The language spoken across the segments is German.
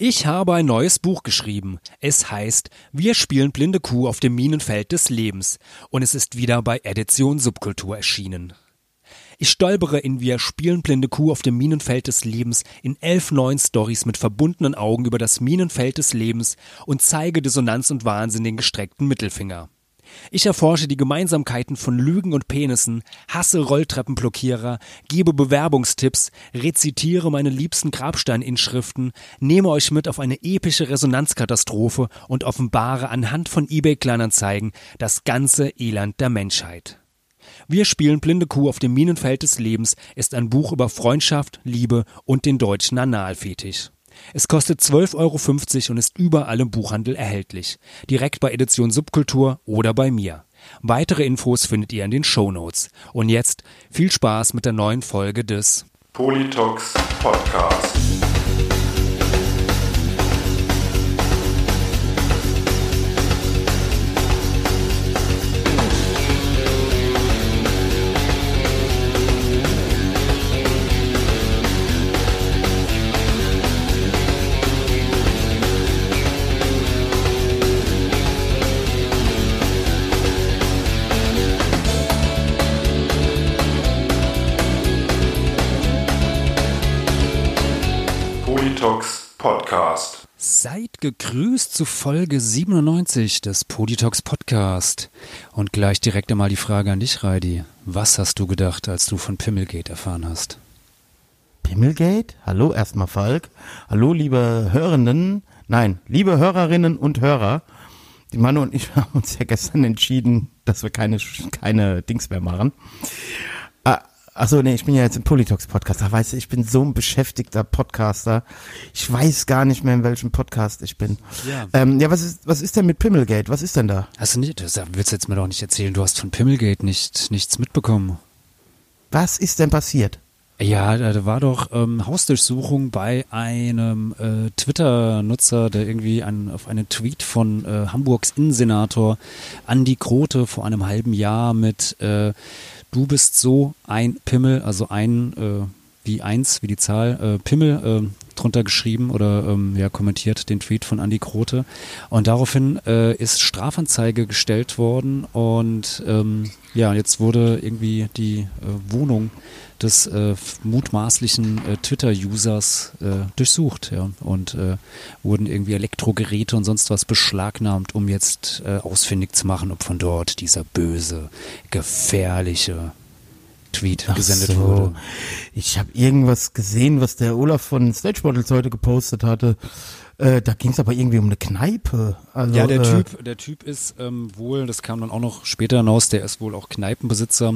Ich habe ein neues Buch geschrieben. Es heißt Wir spielen blinde Kuh auf dem Minenfeld des Lebens und es ist wieder bei Edition Subkultur erschienen. Ich stolpere in Wir spielen blinde Kuh auf dem Minenfeld des Lebens in elf neuen Stories mit verbundenen Augen über das Minenfeld des Lebens und zeige Dissonanz und Wahnsinn den gestreckten Mittelfinger. Ich erforsche die Gemeinsamkeiten von Lügen und Penissen, hasse Rolltreppenblockierer, gebe Bewerbungstipps, rezitiere meine liebsten Grabsteininschriften, nehme euch mit auf eine epische Resonanzkatastrophe und offenbare anhand von eBay-Kleinanzeigen das ganze Elend der Menschheit. Wir spielen Blinde Kuh auf dem Minenfeld des Lebens ist ein Buch über Freundschaft, Liebe und den deutschen Analfetisch. Es kostet 12,50 Euro und ist überall im Buchhandel erhältlich. Direkt bei Edition Subkultur oder bei mir. Weitere Infos findet ihr in den Show Notes. Und jetzt viel Spaß mit der neuen Folge des Politox Podcast. Podcast. Seid gegrüßt zu Folge 97 des Poditox Podcast. Und gleich direkt einmal die Frage an dich, Reidi. Was hast du gedacht, als du von Pimmelgate erfahren hast? Pimmelgate? Hallo erstmal Falk. Hallo liebe Hörenden. Nein, liebe Hörerinnen und Hörer. Die Manu und ich haben uns ja gestern entschieden, dass wir keine, keine Dings mehr machen. Ah, Achso, nee, ich bin ja jetzt im Politox-Podcast. Da weißt du, ich bin so ein beschäftigter Podcaster. Ich weiß gar nicht mehr, in welchem Podcast ich bin. Ja. Ähm, ja, was ist, was ist denn mit Pimmelgate? Was ist denn da? Hast du nicht, das willst du jetzt mir doch nicht erzählen, du hast von Pimmelgate nicht, nichts mitbekommen. Was ist denn passiert? Ja, da war doch ähm, Hausdurchsuchung bei einem äh, Twitter-Nutzer, der irgendwie an, auf einen Tweet von äh, Hamburgs Innensenator Andi Grote vor einem halben Jahr mit äh, Du bist so ein Pimmel, also ein äh, wie eins, wie die Zahl, äh, Pimmel äh, drunter geschrieben oder ähm, ja, kommentiert den Tweet von Andi Grote. Und daraufhin äh, ist Strafanzeige gestellt worden und ähm, ja, jetzt wurde irgendwie die äh, Wohnung des äh, mutmaßlichen äh, Twitter-Users äh, durchsucht ja, und äh, wurden irgendwie Elektrogeräte und sonst was beschlagnahmt, um jetzt äh, ausfindig zu machen, ob von dort dieser böse, gefährliche Tweet Ach gesendet so. wurde. Ich habe irgendwas gesehen, was der Olaf von Stage Bottles heute gepostet hatte. Äh, da ging es aber irgendwie um eine Kneipe. Also, Ja, der äh, Typ, der Typ ist ähm, wohl, das kam dann auch noch später hinaus, der ist wohl auch Kneipenbesitzer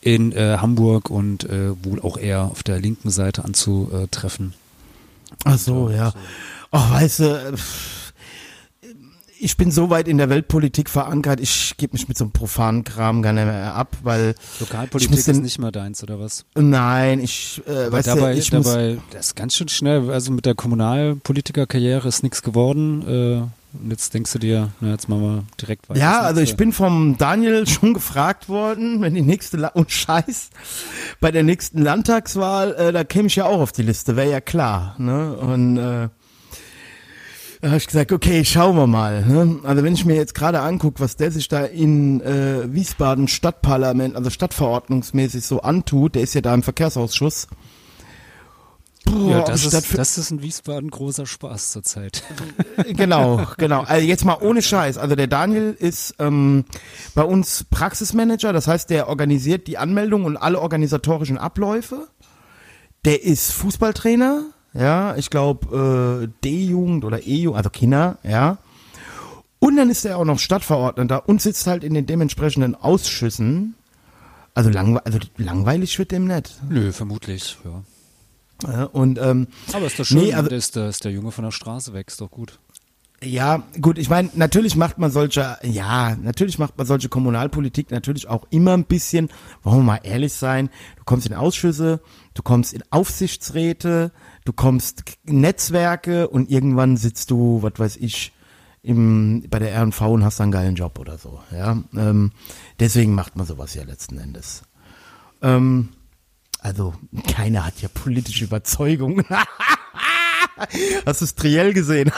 in äh, Hamburg und äh, wohl auch eher auf der linken Seite anzutreffen. Ach so, ja. Ach, weißt du, pff, ich bin so weit in der Weltpolitik verankert, ich gebe mich mit so einem profanen Kram gar nicht mehr ab, weil Lokalpolitik muss ist nicht mehr deins, oder was? nein, ich, äh, Aber weißt dabei, du, ich muss, dabei, das ist ganz schön schnell, also mit der Kommunalpolitikerkarriere ist nichts geworden. Äh, und jetzt denkst du dir, na, jetzt machen wir direkt weiter. ja, also ich bin vom Daniel schon gefragt worden, wenn die nächste, La und Scheiß, bei der nächsten Landtagswahl, äh, da käme ich ja auch auf die Liste, wäre ja klar, ne, und, äh, da habe ich gesagt, okay, schauen wir mal. Ne? Also wenn ich mir jetzt gerade angucke, was der sich da in äh, Wiesbaden Stadtparlament, also stadtverordnungsmäßig so antut, der ist ja da im Verkehrsausschuss. Boah, Ja, das ist, das ist in Wiesbaden großer Spaß zurzeit. genau, genau. Also jetzt mal ohne Scheiß. Also der Daniel ist ähm, bei uns Praxismanager, das heißt, der organisiert die Anmeldung und alle organisatorischen Abläufe. Der ist Fußballtrainer, ja, ich glaube äh, D-Jugend oder E-Jugend, also Kinder, ja. Und dann ist er auch noch Stadtverordneter und sitzt halt in den dementsprechenden Ausschüssen. Also, langwe also langweilig wird dem nicht. Nö, vermutlich, ja. Ja, und ähm, Aber ist doch schön, Nee, also- dass, der, dass der Junge von der Straße wächst, doch gut. Ja, gut, ich meine, natürlich macht man solche, ja, natürlich macht man solche Kommunalpolitik natürlich auch immer ein bisschen, wollen wir mal ehrlich sein, du kommst in Ausschüsse, du kommst in Aufsichtsräte, du kommst Netzwerke und irgendwann sitzt du, was weiß ich, im, bei der R&V und hast einen geilen Job oder so, ja. Ähm, deswegen macht man sowas ja letzten Endes. Ähm, also, keiner hat ja politische Überzeugung. Hast du das Triell gesehen?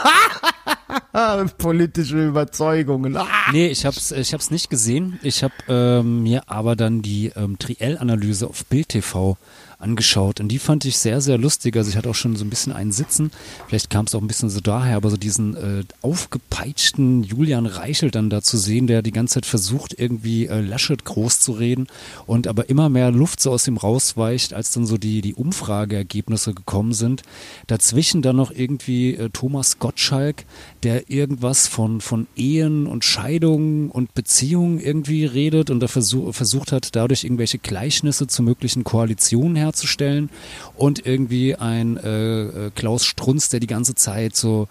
Politische Überzeugungen. Nee, ich hab's, ich hab's nicht gesehen. Ich habe ähm, mir aber dann die ähm, Triell-Analyse auf Bild TV angeschaut und die fand ich sehr, sehr lustig. Also ich hatte auch schon so ein bisschen einen Sitzen. Vielleicht kam es auch ein bisschen so daher, aber so diesen äh, aufgepeitschten Julian Reichel dann da zu sehen, der die ganze Zeit versucht, irgendwie äh, Laschet groß zu reden und aber immer mehr Luft so aus ihm rausweicht, als dann so die, die Umfrageergebnisse gekommen sind. Dazwischen dann noch irgendwie äh, Thomas Gottschalk, der irgendwas von, von Ehen und Scheidungen und Beziehungen irgendwie redet und da versuch, versucht hat, dadurch irgendwelche Gleichnisse zu möglichen Koalitionen herzustellen und irgendwie ein äh, äh, Klaus Strunz, der die ganze Zeit so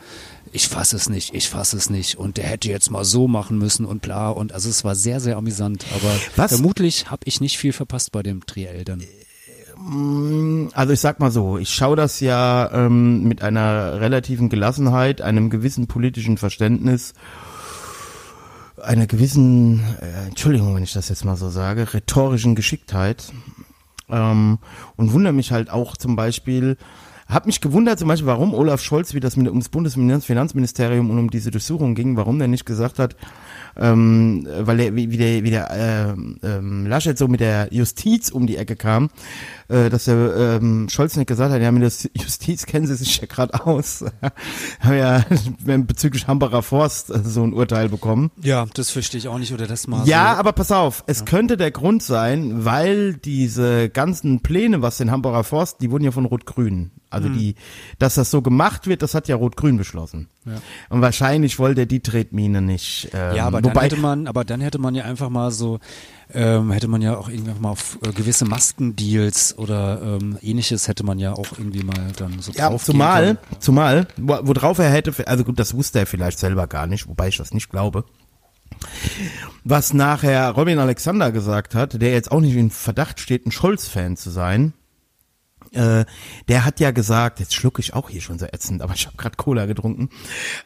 ich fasse es nicht, ich fasse es nicht und der hätte jetzt mal so machen müssen und bla und also es war sehr, sehr amüsant, aber Was? vermutlich habe ich nicht viel verpasst bei dem Triell dann. Also ich sag mal so, ich schaue das ja ähm, mit einer relativen Gelassenheit, einem gewissen politischen Verständnis, einer gewissen, äh, Entschuldigung, wenn ich das jetzt mal so sage, rhetorischen Geschicktheit. Ähm, und wundere mich halt auch zum Beispiel, hab mich gewundert zum Beispiel, warum Olaf Scholz, wie das mit, ums Bundesfinanzministerium und um diese Durchsuchung ging, warum der nicht gesagt hat, ähm, weil er wie, wie der, wie der äh, ähm, Laschet so mit der Justiz um die Ecke kam, äh, dass der ähm, Scholz nicht gesagt hat, ja, mit der Justiz kennen sie sich ja gerade aus. Haben ja bezüglich Hambacher Forst so ein Urteil bekommen. Ja, das verstehe ich auch nicht oder das mal. Ja, so. aber pass auf, es könnte der Grund sein, weil diese ganzen Pläne, was den Hambacher Forst, die wurden ja von Rot-Grün. Also die, dass das so gemacht wird, das hat ja Rot-Grün beschlossen. Ja. Und wahrscheinlich wollte er die Tretmine nicht. Ähm, Ja, aber dann wobei, hätte man, aber dann hätte man ja einfach mal so, ähm, hätte man ja auch irgendwie mal auf äh, gewisse Maskendeals oder ähm, ähnliches hätte man ja auch irgendwie mal dann so ja, draufgehen zumal, können. zumal, wo- worauf er hätte, also gut, das wusste er vielleicht selber gar nicht, wobei ich das nicht glaube. Was nachher Robin Alexander gesagt hat, der jetzt auch nicht in Verdacht steht, ein Scholz-Fan zu sein, äh, der hat ja gesagt, jetzt schlucke ich auch hier schon so ätzend, aber ich habe gerade Cola getrunken.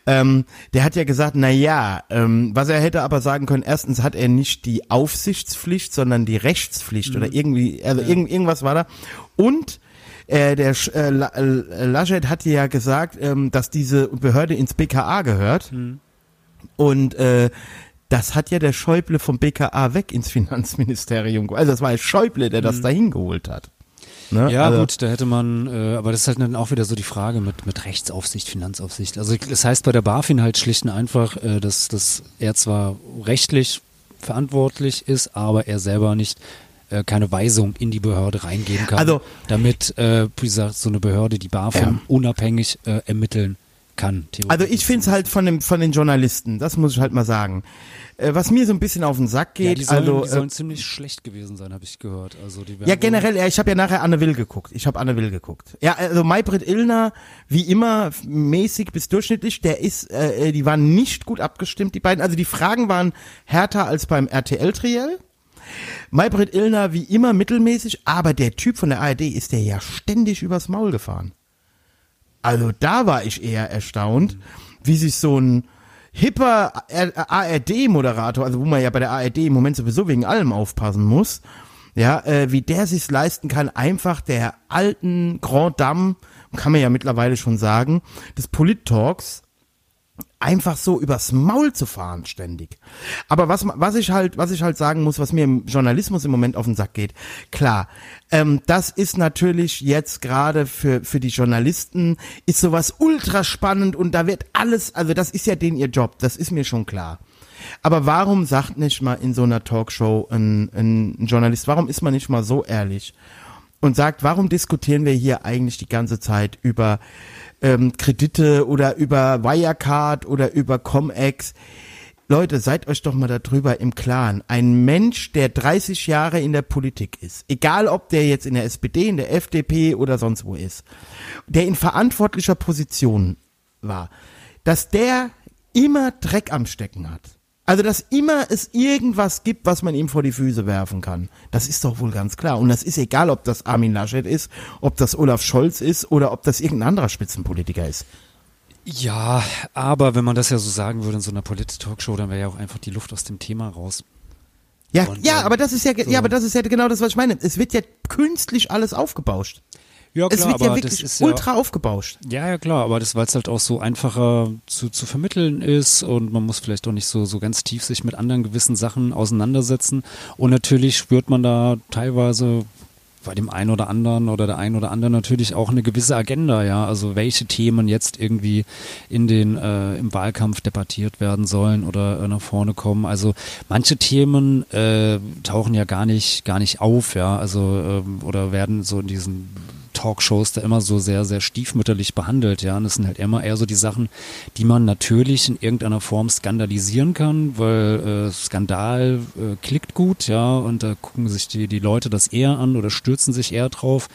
Ähm, der hat ja gesagt, na ja, ähm, was er hätte aber sagen können, erstens hat er nicht die Aufsichtspflicht, sondern die Rechtspflicht oder irgendwie, also irgend, irgendwas war da. Und äh, der äh, äh, Laschet hatte ja gesagt, ähm, dass diese Behörde ins BKA gehört. Und äh, das hat ja der Schäuble vom BKA weg ins Finanzministerium. Also das war ja Schäuble, der das dahin geholt hat. Ne? Ja, also, gut, da hätte man, äh, aber das ist halt dann auch wieder so die Frage mit, mit Rechtsaufsicht, Finanzaufsicht. Also das heißt bei der BaFin halt schlicht und einfach, äh, dass, dass er zwar rechtlich verantwortlich ist, aber er selber nicht äh, keine Weisung in die Behörde reingeben kann, Also- damit, äh, wie gesagt, so eine Behörde, die BaFin, Ja. unabhängig äh, ermitteln kann. Also ich finde es halt von, dem, von den Journalisten, das muss ich halt mal sagen. Äh, was mir so ein bisschen auf den Sack ja, geht, die sollen, also die äh, sollen ziemlich schlecht gewesen sein, habe ich gehört. Also die Ja, generell, ja, ich habe ja nachher Anne Will geguckt. Ich habe Anne Will geguckt. Ja, also Maybrit Illner, wie immer, mäßig bis durchschnittlich, der ist, äh, die waren nicht gut abgestimmt, die beiden. Also die Fragen waren härter als beim RTL-Triell. Maybrit Illner wie immer mittelmäßig, aber der Typ von der ARD ist der ja ständig übers Maul gefahren. Also da war ich eher erstaunt, wie sich so ein hipper ARD-Moderator, also wo man ja bei der ARD im Moment sowieso wegen allem aufpassen muss, ja, äh, wie der sich's leisten kann, einfach der alten Grand Dame, kann man ja mittlerweile schon sagen, des Polit-Talks einfach so übers Maul zu fahren ständig. Aber was was ich halt was ich halt sagen muss, was mir im Journalismus im Moment auf den Sack geht, klar, ähm, das ist natürlich jetzt gerade für für die Journalisten ist sowas ultra spannend und da wird alles, also das ist ja den ihr Job, das ist mir schon klar. Aber warum sagt nicht mal in so einer Talkshow ein, ein Journalist, warum ist man nicht mal so ehrlich und sagt, warum diskutieren wir hier eigentlich die ganze Zeit über ähm, Kredite oder über Wirecard oder über Comex? Leute, seid euch doch mal darüber im Klaren. Ein Mensch, der 30 Jahre in der Politik ist, egal ob der jetzt in der SPD, in der FDP oder sonst wo ist, der in verantwortlicher Position war, dass der immer Dreck am Stecken hat. Also, dass immer es irgendwas gibt, was man ihm vor die Füße werfen kann. Das ist doch wohl ganz klar. Und das ist egal, ob das Armin Laschet ist, ob das Olaf Scholz ist oder ob das irgendein anderer Spitzenpolitiker ist. Ja, aber wenn man das ja so sagen würde in so einer Polit-Talkshow, dann wäre ja auch einfach die Luft aus dem Thema raus. Ja, Und, ja, ähm, aber das ist ja, so. ja, aber das ist ja genau das, was ich meine. Es wird ja künstlich alles aufgebauscht. Ja, es klar, wird ja aber wirklich das ist ja- ultra aufgebauscht. Ja, ja, klar, aber das, weil es halt auch so einfacher zu, zu vermitteln ist und man muss vielleicht auch nicht so, so ganz tief sich mit anderen gewissen Sachen auseinandersetzen. Und natürlich spürt man da teilweise bei dem einen oder anderen oder der einen oder anderen natürlich auch eine gewisse Agenda, ja. Also welche Themen jetzt irgendwie in den äh, im Wahlkampf debattiert werden sollen oder äh, nach vorne kommen. Also manche Themen äh, tauchen ja gar nicht gar nicht auf, ja. Also ähm, oder werden so in diesen Talkshows da immer so sehr, sehr stiefmütterlich behandelt, ja. Und das sind halt immer eher so die Sachen, die man natürlich in irgendeiner Form skandalisieren kann, weil äh, Skandal äh, klickt gut, ja, und da gucken sich die, die Leute das eher an oder stürzen sich eher drauf,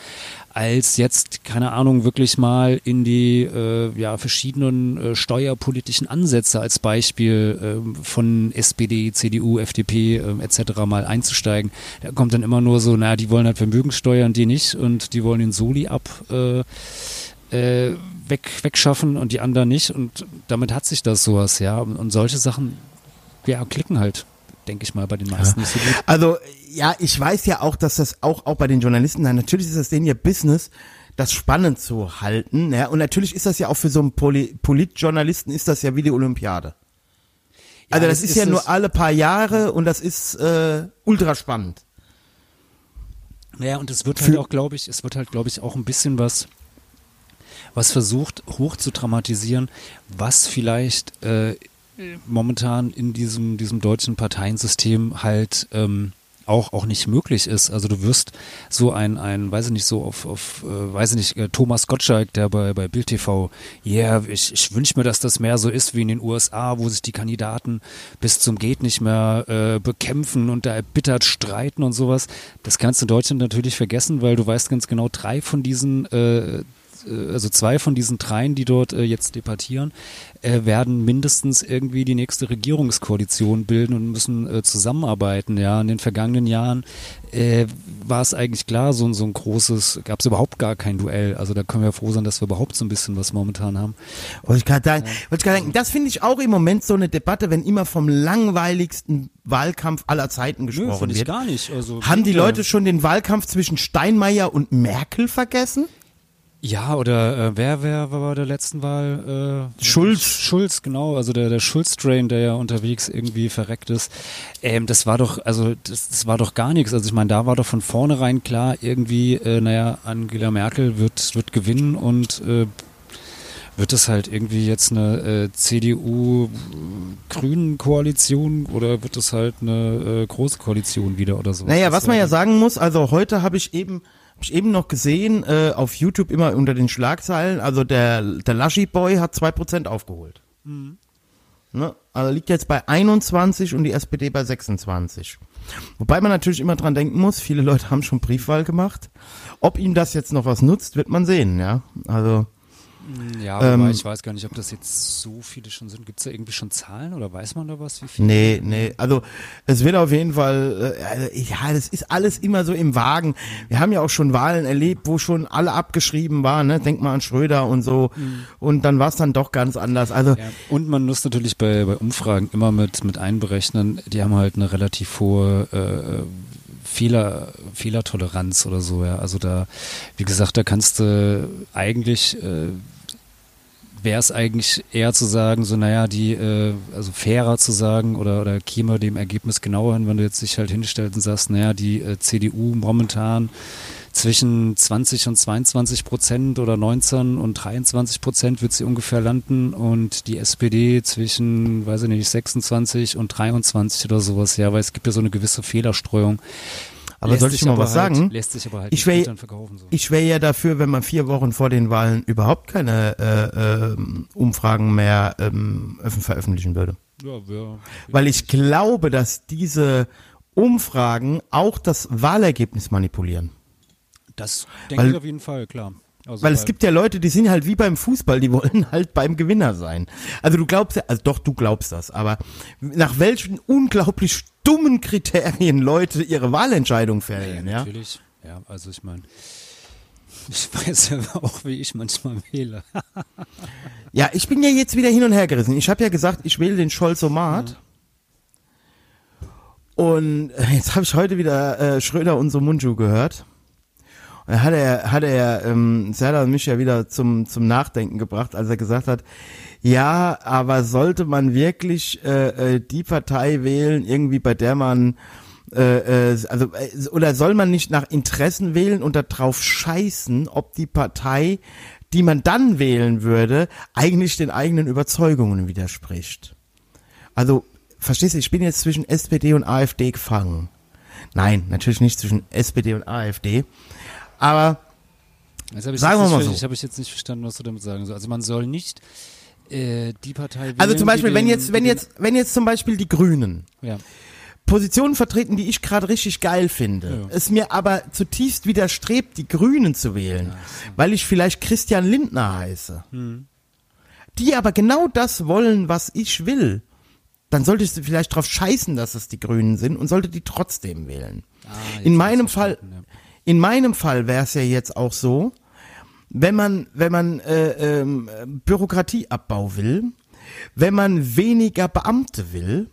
als jetzt, keine Ahnung, wirklich mal in die äh, ja, verschiedenen äh, steuerpolitischen Ansätze als Beispiel ähm, von SPD, CDU, FDP ähm, etc. mal einzusteigen. Da kommt dann immer nur so, naja, die wollen halt Vermögenssteuern, die nicht und die wollen den Soli ab äh, äh, weg, wegschaffen und die anderen nicht und damit hat sich das sowas, ja. Und, und solche Sachen, ja, klicken halt, denke ich mal, bei den meisten nicht so gut. Also, ja, ich weiß ja auch, dass das auch, auch bei den Journalisten, nein, natürlich ist das denen ihr Business, das spannend zu halten, ja, und natürlich ist das ja auch für so einen Poli Politjournalisten ist das ja wie die Olympiade. Also das, ist, ja es. nur alle paar Jahre und das ist äh, ultra spannend. Ja, und es wird halt auch, glaube ich, es wird halt, glaube ich, auch ein bisschen was, was versucht hoch zu dramatisieren, was vielleicht äh, momentan in diesem, diesem deutschen Parteiensystem halt ähm, auch, auch nicht möglich ist. Also du wirst so ein, ein weiß ich nicht, so auf, auf äh, weiß ich nicht, äh, Thomas Gottschalk, der bei, bei Bild TV, yeah, ich, ich wünsche mir, dass das mehr so ist wie in den USA, wo sich die Kandidaten bis zum Geht nicht mehr äh, bekämpfen und da erbittert streiten und sowas. Das kannst du in Deutschland natürlich vergessen, weil du weißt ganz genau, drei von diesen äh, also zwei von diesen dreien, die dort äh, jetzt debattieren, äh, werden mindestens irgendwie die nächste Regierungskoalition bilden und müssen äh, zusammenarbeiten. Ja, in den vergangenen Jahren äh, war es eigentlich klar, so, so ein großes, gab es überhaupt gar kein Duell. Also da können wir froh sein, dass wir überhaupt so ein bisschen was momentan haben. Wollte ich gerade sagen, wollte ich sagen, das finde ich auch im Moment so eine Debatte, wenn immer vom langweiligsten Wahlkampf aller Zeiten gesprochen ich wird. gar nicht. Also, Haben die ja. Leute schon den Wahlkampf zwischen Steinmeier und Merkel vergessen? Ja, oder äh, wer, wer war bei der letzten Wahl? Äh, Schulz. Schulz, genau, also der, der Schulz-Train, der ja unterwegs irgendwie verreckt ist. Ähm, das war doch, also das, das war doch gar nichts. Also ich meine, da war doch von vornherein klar, irgendwie, äh, naja, Angela Merkel wird, wird gewinnen und äh, wird es halt irgendwie jetzt eine äh, CDU-Grünen-Koalition oder wird es halt eine äh, große Koalition wieder oder so? Naja, was man ja sagen muss, also heute habe ich eben ich eben noch gesehen, äh, auf YouTube immer unter den Schlagzeilen, also der, der Laschi Boy hat 2% aufgeholt. Ne? Also liegt jetzt bei 21 und die SPD bei 26. Wobei man natürlich immer dran denken muss, viele Leute haben schon Briefwahl gemacht. Ob ihm das jetzt noch was nutzt, wird man sehen, ja. Also, Ja, wobei Ähm, ich weiß gar nicht, ob das jetzt so viele schon sind. Gibt es da irgendwie schon Zahlen oder weiß man da was, wie viele? nee, nee, also es wird auf jeden Fall, äh, ja, das ist alles immer so im Wagen. Wir haben ja auch schon Wahlen erlebt, wo schon alle abgeschrieben waren, ne? Denk mal an Schröder und so. Und dann war es dann doch ganz anders. Also, Ja. Und man muss natürlich bei, bei Umfragen immer mit, mit einberechnen, die haben halt eine relativ hohe äh, Fehler, Fehlertoleranz oder so, ja. Also da, wie gesagt, da kannst du eigentlich, äh, wäre es eigentlich eher zu sagen, so, naja, die, äh, also fairer zu sagen oder, oder käme dem Ergebnis genauer hin, wenn du jetzt dich halt hinstellst und sagst, naja, die äh, CDU momentan zwischen 20 und 22 Prozent oder 19 und 23 Prozent wird sie ungefähr landen und die SPD zwischen, weiß ich nicht, 26 und 23 oder sowas, ja, weil es gibt ja so eine gewisse Fehlerstreuung. Aber soll ich mal was halt, sagen? Lässt sich aber halt Ich wär- verkaufen. So. Ich wäre ja dafür, wenn man vier Wochen vor den Wahlen überhaupt keine äh, ähm, Umfragen mehr ähm, veröffentlichen würde. ja, ja, Weil ich glaube, dass diese Umfragen auch das Wahlergebnis manipulieren. das denke weil- ich auf jeden Fall, klar. Also, Weil es gibt ja Leute, die sind halt wie beim Fußball, die wollen halt beim Gewinner sein. Also du glaubst ja, also doch, du glaubst das, aber nach welchen unglaublich dummen Kriterien Leute ihre Wahlentscheidung ja, fällen, ja? natürlich. Ja, also ich meine, ich weiß ja auch, wie ich manchmal wähle. Ja, ich bin ja jetzt wieder hin und her gerissen. Ich habe ja gesagt, ich wähle den Scholzomat. Und äh, jetzt habe ich heute wieder äh, Schröder und Somunju gehört. Und hat er, hat er ähm, Serdar mich ja wieder zum, zum Nachdenken gebracht, als er gesagt hat, ja, aber sollte man wirklich äh, äh, die Partei wählen, irgendwie bei der man äh, äh, also äh, oder soll man nicht nach Interessen wählen und darauf scheißen, ob die Partei, die man dann wählen würde, eigentlich den eigenen Überzeugungen widerspricht? Also, verstehst du, ich bin jetzt zwischen SPD und AfD gefangen. Nein, natürlich nicht zwischen SPD und AfD. Aber Sagen wir mal so. Ich habe ich jetzt nicht verstanden, was du damit sagen sollst. Also man soll nicht äh, die Partei also zum Beispiel, wenn den- jetzt, wenn jetzt, wenn jetzt zum Beispiel die Grünen ja. Positionen vertreten, die ich gerade richtig geil finde, Ja. es mir aber zutiefst widerstrebt, die Grünen zu wählen, weil ich vielleicht Christian Lindner heiße, Hm. die aber genau das wollen, was ich will, dann solltest du vielleicht drauf scheißen, dass es die Grünen sind und sollte die trotzdem wählen. Ah, In meinem Fall, ja. in meinem Fall wäre es ja jetzt auch so, wenn man, wenn man äh, ähm, Bürokratieabbau will, wenn man weniger Beamte will,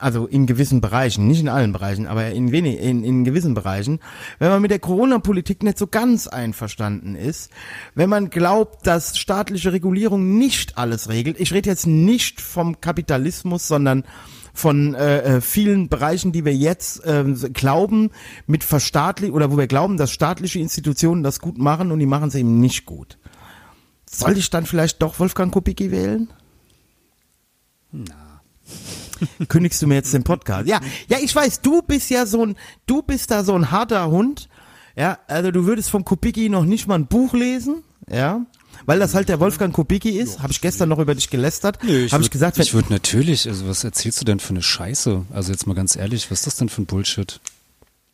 also in gewissen Bereichen, nicht in allen Bereichen, aber in, wenig, in, in gewissen Bereichen, wenn man mit der Corona-Politik nicht so ganz einverstanden ist, wenn man glaubt, dass staatliche Regulierung nicht alles regelt, ich rede jetzt nicht vom Kapitalismus, sondern von äh, äh, vielen Bereichen, die wir jetzt äh, glauben, mit verstaatlich oder wo wir glauben, dass staatliche Institutionen das gut machen und die machen es eben nicht gut. Soll ich dann vielleicht doch Wolfgang Kubicki wählen? Na. Kündigst du mir jetzt den Podcast? Ja, ja, ich weiß, du bist ja so ein, du bist da so ein harter Hund. Ja, also du würdest vom Kubicki noch nicht mal ein Buch lesen, ja, weil das halt der Wolfgang Kubicki ist. Habe ich gestern noch über dich gelästert. Ich Habe ich gesagt, ich würde natürlich, also was erzählst du denn für eine Scheiße? Also jetzt mal ganz ehrlich, was ist das denn für ein Bullshit?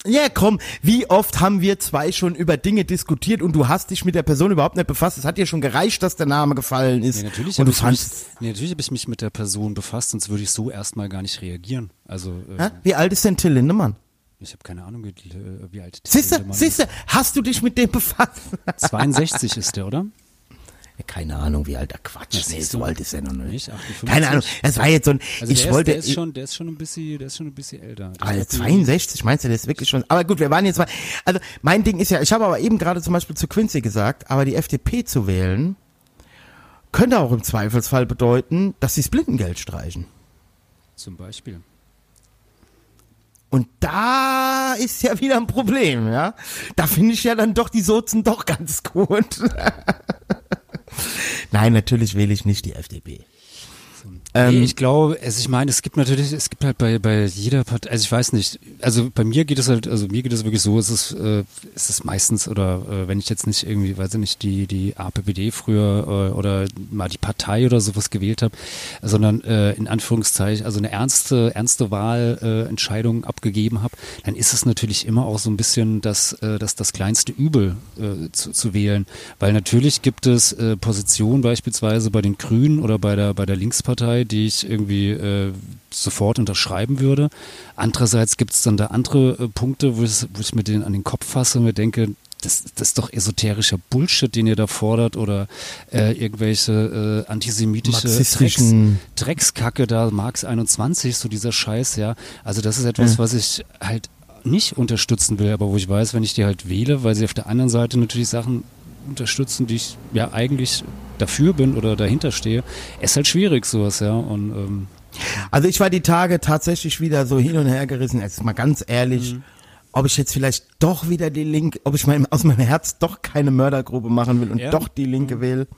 Ja, komm, wie oft haben wir zwei schon über Dinge diskutiert und du hast dich mit der Person überhaupt nicht befasst. Es hat dir schon gereicht, dass der Name gefallen ist. Nee, natürlich habe du ich, mich, nee, natürlich hab ich mich mit der Person befasst, sonst würde ich so erstmal gar nicht reagieren. Also äh, wie alt ist denn Till Lindemann? ich habe keine Ahnung, wie, äh, wie alt Till Siehste, Lindemann siehste, hast du dich mit dem befasst? ist. 62 ist der, oder? Keine Ahnung, wie alt der Quatsch. Ja, nee, so alt ist er noch nicht. Nicht? 58? Keine Ahnung. Es war jetzt so ein, Also ich der, wollte, ist, der ist schon, der ist schon ein bisschen, der ist schon ein bisschen älter. Ich Also glaub, die- 62, meinst du, das ist wirklich schon. Aber gut, wir waren jetzt mal. Also mein Ding ist ja, ich habe aber eben gerade zum Beispiel zu Quincy gesagt, aber die FDP zu wählen, könnte auch im Zweifelsfall bedeuten, dass sie das Blindengeld streichen. Zum Beispiel. Und da ist ja wieder ein Problem, ja. Da finde ich ja dann doch die Sozen doch ganz gut. Nein, natürlich wähle ich nicht die FDP. Ähm, nee, ich glaube, also ich meine, es gibt natürlich, es gibt halt bei, bei jeder Partei, also ich weiß nicht, also bei mir geht es halt, also mir geht es wirklich so, es ist, äh, es ist meistens, oder äh, wenn ich jetzt nicht irgendwie, weiß ich nicht, die, die APPD früher äh, oder mal die Partei oder sowas gewählt habe, sondern äh, in Anführungszeichen, also eine ernste, ernste Wahlentscheidung äh, abgegeben habe, dann ist es natürlich immer auch so ein bisschen das, äh, das, das kleinste Übel äh, zu, zu wählen. Weil natürlich gibt es äh, Positionen beispielsweise bei den Grünen oder bei der, bei der Linkspartei, die ich irgendwie äh, sofort unterschreiben würde. Andererseits gibt es dann da andere äh, Punkte, wo ich, wo ich mir den an den Kopf fasse und mir denke, das, das ist doch esoterischer Bullshit, den ihr da fordert oder äh, irgendwelche äh, antisemitische Drecks, Dreckskacke da, Marx 21, so dieser Scheiß, ja. Also das ist etwas, Ja. was ich halt nicht unterstützen will, aber wo ich weiß, wenn ich die halt wähle, weil sie auf der anderen Seite natürlich Sachen unterstützen, die ich ja eigentlich dafür bin oder dahinter stehe, ist halt schwierig sowas, ja. Und ähm, Also ich war die Tage tatsächlich wieder so hin und her gerissen, jetzt mal ganz ehrlich, Mhm. ob ich jetzt vielleicht doch wieder die Linke, ob ich mein, aus meinem Herz doch keine Mördergrube machen will und Ja. Mhm. doch die Linke wähle.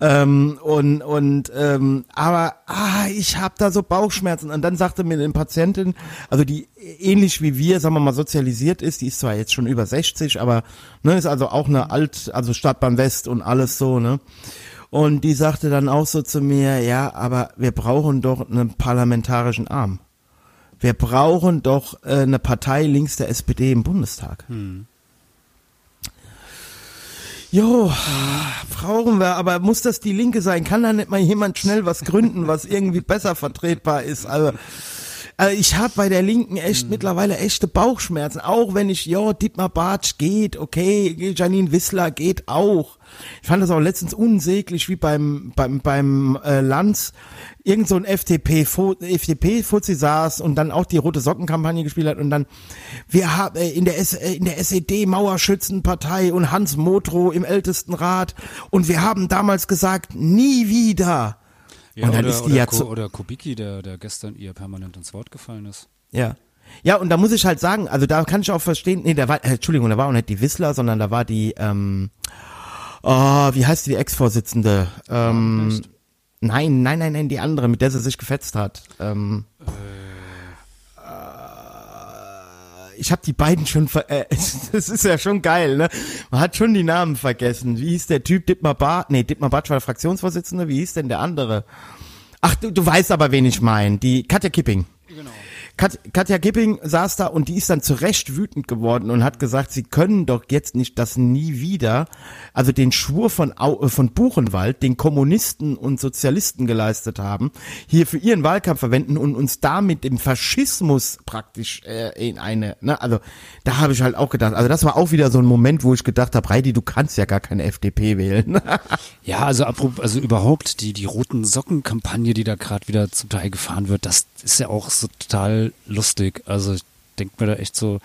Ähm, und und ähm, aber ah, ich habe da so Bauchschmerzen und dann sagte mir eine Patientin, also die ähnlich wie wir, sagen wir mal sozialisiert ist, die ist zwar jetzt schon über 60, aber ne, ist also auch eine alt, also Stadtbahn West und alles so, ne? Und die sagte dann auch so zu mir, ja, aber wir brauchen doch einen parlamentarischen Arm. Wir brauchen doch äh, eine Partei links der SPD im Bundestag. Jo, brauchen wir, aber muss das die Linke sein? Kann da nicht mal jemand schnell was gründen, was irgendwie besser vertretbar ist? Also, Also ich habe bei der Linken echt mittlerweile echte Bauchschmerzen, auch wenn ich, ja, Dietmar Bartsch geht, okay, Janine Wissler geht auch. Ich fand das auch letztens unsäglich, wie beim beim beim äh, Lanz irgend so ein FDP FDP Fuzzi saß und dann auch die rote Sockenkampagne gespielt hat und dann wir haben äh, in der S, äh, in der SED Mauerschützenpartei und Hans Motro im Ältestenrat und wir haben damals gesagt nie wieder. Ja, und dann oder, ist die ja Ko- zu, oder Kubicki, der, der gestern ihr permanent ins Wort gefallen ist. Ja. Ja, und da muss ich halt sagen, also da kann ich auch verstehen, nee, da war, äh, Entschuldigung, da war auch nicht die Wissler, sondern da war die, ähm, oh, wie heißt die, Ex-Vorsitzende? Ähm, nein, nein, nein, nein, die andere, mit der sie sich gefetzt hat. Ähm, äh, ich habe die beiden schon, ver äh, das ist ja schon geil, ne? Man hat schon die Namen vergessen. Wie hieß der Typ, Dittmar Barth? Nee, Dittmar Barth war der Fraktionsvorsitzende, wie hieß denn der andere? Ach, du, du weißt aber, wen ich meine. Die Katja Kipping. Genau. Kat Katja Kipping saß da und die ist dann zu Recht wütend geworden und hat gesagt, sie können doch jetzt nicht das nie wieder, also den Schwur von, äh, von Buchenwald, den Kommunisten und Sozialisten geleistet haben, hier für ihren Wahlkampf verwenden und uns damit dem Faschismus praktisch äh, in eine, ne, also da habe ich halt auch gedacht, also das war auch wieder so ein Moment, wo ich gedacht habe, Heidi, du kannst ja gar keine FDP wählen. Ja, also also überhaupt die, die roten Socken-Kampagne, die da gerade wieder zum Teil gefahren wird, das ist ja auch so total lustig. Also ich denke mir da echt so,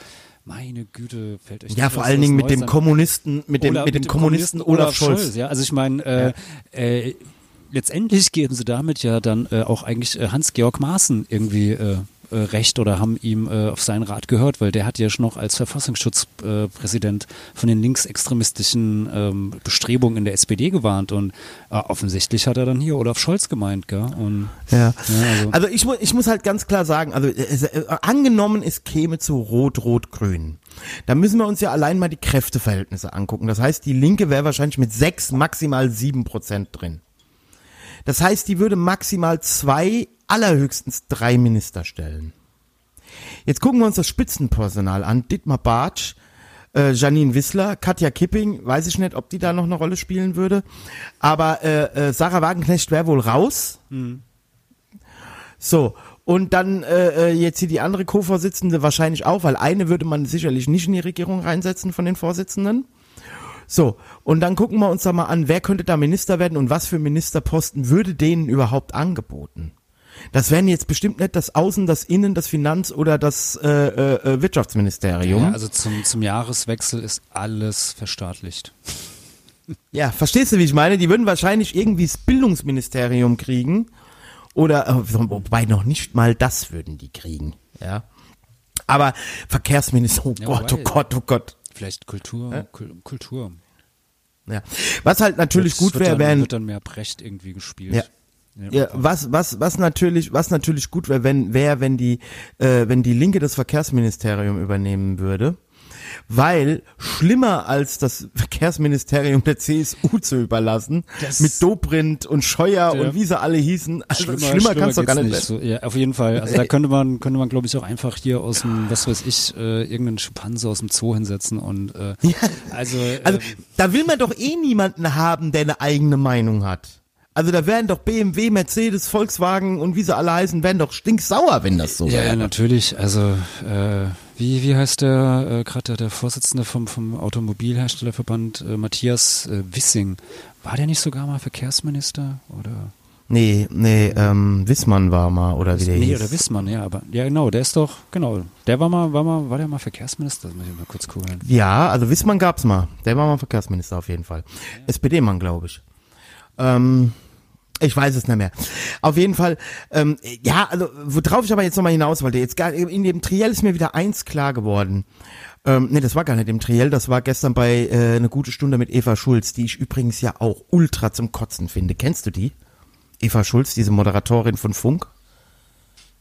meine Güte, fällt euch ja, nicht vor allen Dingen mit Neues dem Kommunisten, mit dem, Olaf- mit dem Kommunisten Olaf Scholz. Ja, also ich meine, äh, äh, letztendlich geben sie damit ja dann äh, auch eigentlich äh, Hans-Georg Maaßen irgendwie äh, recht oder haben ihm äh, auf seinen Rat gehört, weil der hat ja schon noch als Verfassungsschutzpräsident äh, von den linksextremistischen ähm, Bestrebungen in der SPD gewarnt und äh, offensichtlich hat er dann hier Olaf Scholz gemeint, gell? Und Ja. Ja, also- also, ich, mu ich muss halt ganz klar sagen, also angenommen, es käme zu Rot-Rot-Grün. Da müssen wir uns ja allein mal die Kräfteverhältnisse angucken. Das heißt, die Linke wäre wahrscheinlich mit sechs, maximal sieben Prozent drin. Das heißt, die würde maximal zwei, allerhöchstens drei Minister stellen. Jetzt gucken wir uns das Spitzenpersonal an. Dietmar Bartsch, äh, Janine Wissler, Katja Kipping, weiß ich nicht, ob die da noch eine Rolle spielen würde. Aber äh, äh, Sarah Wagenknecht wäre wohl raus. So, und dann äh, äh, jetzt hier die andere Co-Vorsitzende wahrscheinlich auch, weil eine würde man sicherlich nicht in die Regierung reinsetzen von den Vorsitzenden. So, und dann gucken wir uns da mal an, wer könnte da Minister werden und was für Ministerposten würde denen überhaupt angeboten. Das wären jetzt bestimmt nicht das Außen, das Innen, das Finanz- oder das äh, äh, äh, Wirtschaftsministerium. ja, also zum, zum Jahreswechsel ist alles verstaatlicht. Ja, verstehst du, wie ich meine? Die würden wahrscheinlich irgendwie das Bildungsministerium kriegen. Oder, äh, wobei noch nicht mal das würden die kriegen. Ja. Aber Verkehrsminister, oh Ja, Gott, oh wobei- Gott, oh Gott. Vielleicht Kultur, Kul- Kultur. Ja. Was halt natürlich Das gut wäre, wären, wird dann mehr Brecht irgendwie gespielt. Ja. Ja, was, was, was natürlich, was natürlich gut wäre, wenn, wäre, wenn die, äh, wenn die Linke das Verkehrsministerium übernehmen würde. Weil schlimmer als das Verkehrsministerium der CSU zu überlassen, Das- mit Dobrindt und Scheuer Ja. und wie sie alle hießen, also schlimmer, kannst du gar nicht, geht's So, ja, auf jeden Fall. Also da könnte man, könnte man, glaube ich, auch einfach hier aus dem, was weiß ich, äh, irgendeinen Schimpanse aus dem Zoo hinsetzen und äh, also, Also ähm, da will man doch eh niemanden haben, der eine eigene Meinung hat. Also da wären doch BMW, Mercedes, Volkswagen und wie sie alle heißen, wären doch stinksauer, wenn das so ja, ja, wäre. natürlich. Also äh, wie, wie heißt der äh, gerade der, der Vorsitzende vom, vom Automobilherstellerverband, äh, Matthias äh, Wissing? War der nicht sogar mal Verkehrsminister oder? Nee, nee, ähm, Wissmann war mal, oder wie der nee, hieß. oder Wissmann, ja, aber ja genau, der ist doch, genau, der war mal, war mal, war der mal Verkehrsminister? Das muss ich mal kurz googeln. Ja, also Wissmann gab's mal. Der war mal Verkehrsminister auf jeden Fall. SPD-Mann, glaube ich. Ähm, ich weiß es nicht mehr. Auf jeden Fall, ähm, ja, also worauf ich aber jetzt nochmal hinaus wollte, jetzt in dem Triell ist mir wieder eins klar geworden. Ähm, nee, das war gar nicht im Triell, das war gestern bei äh, eine gute Stunde mit Eva Schulz, die ich übrigens ja auch ultra zum Kotzen finde. Kennst du die? Eva Schulz, diese Moderatorin von Funk?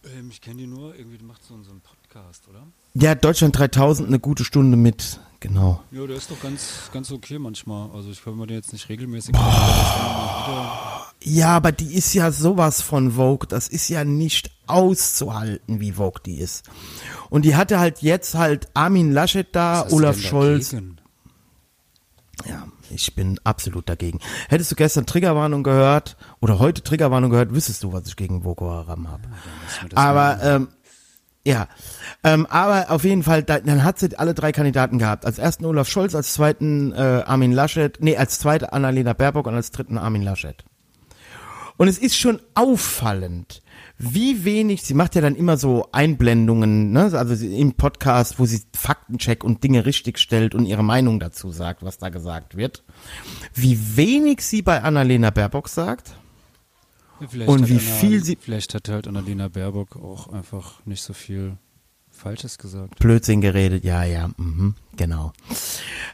Ähm, ich kenne die nur, irgendwie macht so, so einen Podcast, oder? Ja, Deutschland 3000, eine gute Stunde mit, genau. Ja, der ist doch ganz, ganz okay manchmal. Also ich höre mir den jetzt nicht regelmäßig. wieder- Ja, aber die ist ja sowas von Vogue. Das ist ja nicht auszuhalten, wie Vogue die ist. Und die hatte halt jetzt halt Armin Laschet da, Olaf Scholz. dagegen? Ja, ich bin absolut dagegen. Hättest du gestern Triggerwarnung gehört oder heute Triggerwarnung gehört, wüsstest du, was ich gegen Boko Haram habe. Das Aber ähm, Ja, ähm, aber auf jeden Fall, da, dann hat sie alle drei Kandidaten gehabt. Als ersten Olaf Scholz, als zweiten äh, Armin Laschet, nee, als zweite Annalena Baerbock und als dritten Armin Laschet. Und es ist schon auffallend, wie wenig, sie macht ja dann immer so Einblendungen, ne, also im Podcast, wo sie Faktencheck und Dinge richtig stellt und ihre Meinung dazu sagt, was da gesagt wird. Wie wenig sie bei Annalena Baerbock sagt. Vielleicht Und hat wie Anna- viel sie- Vielleicht hat halt Annalena Baerbock auch einfach nicht so viel Falsches gesagt. Blödsinn geredet, ja, ja, mhm, genau.